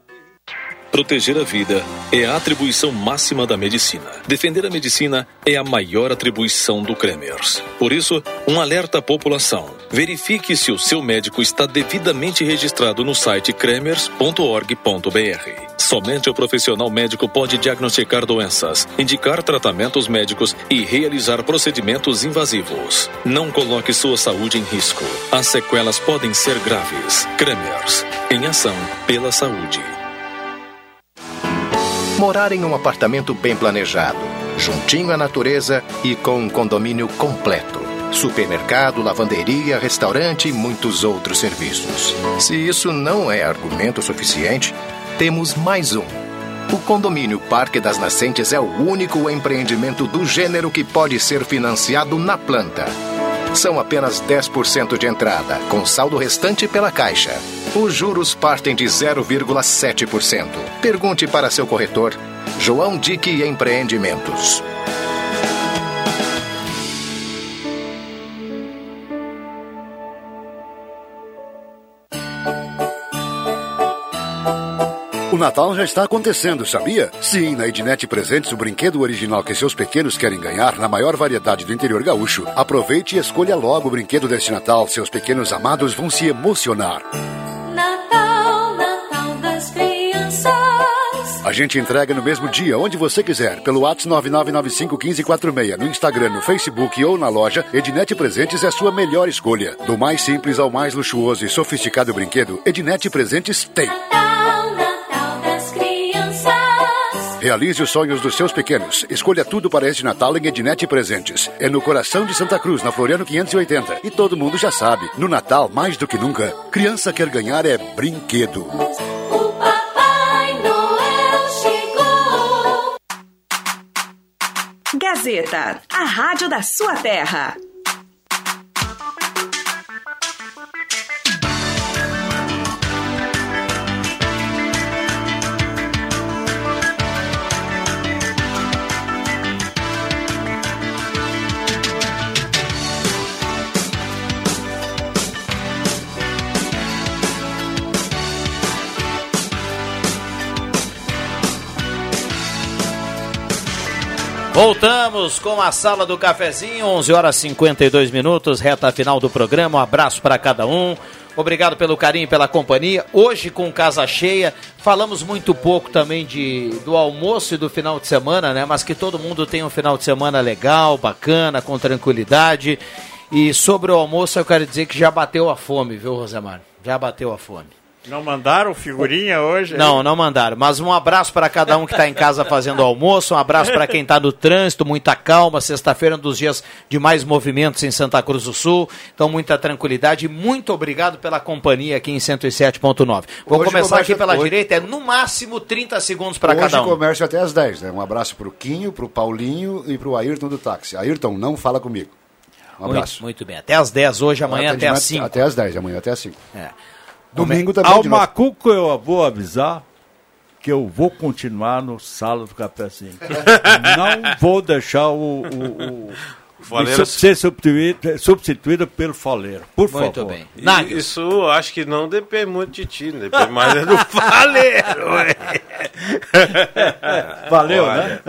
Proteger a vida é a atribuição máxima da medicina. Defender a medicina é a maior atribuição do Cremers. Por isso, um alerta à população. Verifique se o seu médico está devidamente registrado no site cremers.org.br. Somente o profissional médico pode diagnosticar doenças, indicar tratamentos médicos e realizar procedimentos invasivos. Não coloque sua saúde em risco. As sequelas podem ser graves. Cremers, em ação pela saúde. Morar em um apartamento bem planejado, juntinho à natureza e com um condomínio completo. Supermercado, lavanderia, restaurante e muitos outros serviços. Se isso não é argumento suficiente, temos mais um. O condomínio Parque das Nascentes é o único empreendimento do gênero que pode ser financiado na planta. São apenas 10% de entrada, com saldo restante pela Caixa. Os juros partem de 0,7%. Pergunte para seu corretor, João Dick Empreendimentos. O Natal já está acontecendo, sabia? Sim, na Ednet Presentes, o brinquedo original que seus pequenos querem ganhar na maior variedade do interior gaúcho. Aproveite e escolha logo o brinquedo deste Natal. Seus pequenos amados vão se emocionar. Natal, Natal das crianças. A gente entrega no mesmo dia, onde você quiser, pelo WhatsApp 99951546, no Instagram, no Facebook ou na loja, Ednet Presentes é a sua melhor escolha. Do mais simples ao mais luxuoso e sofisticado brinquedo, Ednet Presentes tem. Realize os sonhos dos seus pequenos. Escolha tudo para este Natal em Ednet Presentes. É no coração de Santa Cruz, na Floriano 580. E todo mundo já sabe, no Natal, mais do que nunca, criança quer ganhar é brinquedo. Papai Noel chegou. Gazeta, a rádio da sua terra. Voltamos com a sala do cafezinho, 11 horas 52 minutos, reta final do programa. Um abraço para cada um. Obrigado pelo carinho pela companhia. Hoje com casa cheia, falamos muito pouco também de do almoço e do final de semana, né? Mas que todo mundo tenha um final de semana legal, bacana, com tranquilidade. E sobre o almoço, eu quero dizer que já bateu a fome, viu, Rosemar? Já bateu a fome. Não mandaram figurinha hoje? aí? Não, não mandaram. Mas um abraço para cada um que está em casa fazendo almoço, um abraço para quem está no trânsito, muita calma. Sexta-feira é um dos dias de mais movimentos em Santa Cruz do Sul. Então, muita tranquilidade. Muito obrigado pela companhia aqui em 107.9. Vou Hoje começar aqui pela hoje- direita, é no máximo 30 segundos para Hoje cada um. comércio até às 10, né? Um abraço pro Quinho, pro Paulinho e pro Ayrton do táxi. Ayrton, não fala comigo. Um abraço. Muito, muito bem. Até às 10 hoje, amanhã até às 5. Até às 10, amanhã até às 5. É. Domingo também Ao. Macuco eu vou avisar que eu vou continuar no Sala do Cafezinho. Não vou deixar o, o, o ser substituído, substituído pelo Faleiro. Por Muito favor. bem. Isso acho que não depende muito de ti, né? depende mais é do Faleiro. Valeu, né?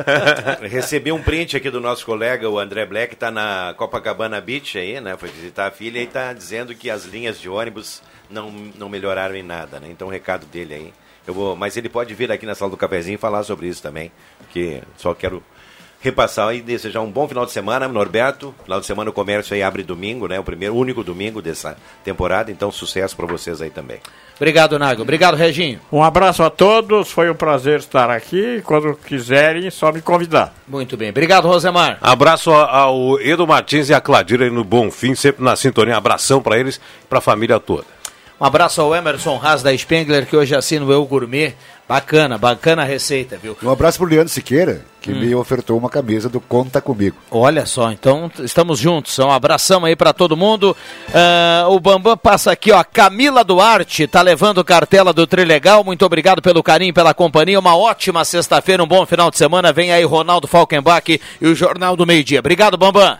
Recebi um print aqui do nosso colega, o André Black, está na Copacabana Beach aí, né? Foi visitar a filha e está dizendo que as linhas de ônibus não, não melhoraram em nada, né? Então, o recado dele aí. Eu vou, mas ele pode vir aqui na sala do cafezinho e falar sobre isso também, porque só quero repassar e desejar um bom final de semana, Norberto. Final de semana o comércio aí abre domingo, né? O primeiro, o único domingo dessa temporada, então sucesso para vocês aí também. Obrigado, Nago. Obrigado, Reginho. Um abraço a todos, foi um prazer estar aqui. Quando quiserem, só me convidar. Muito bem. Obrigado, Rosemar. Abraço ao Edu Martins e a Cladira aí no Bonfim, sempre na sintonia. Abração para eles e para a família toda. Um abraço ao Emerson Haas da Spengler, que hoje assina o Eu Gourmet. Bacana, bacana a receita, viu? Um abraço pro Leandro Siqueira, que Hum. me ofertou uma camisa do Conta Comigo. Olha só, então estamos juntos. Um abração aí pra todo mundo. Ah, o Bambam passa aqui, ó. Camila Duarte tá levando cartela do Trilegal. Muito obrigado pelo carinho, pela companhia. Uma ótima sexta-feira, um bom final de semana. Vem aí Ronaldo Falkenbach e o Jornal do Meio Dia. Obrigado, Bambam.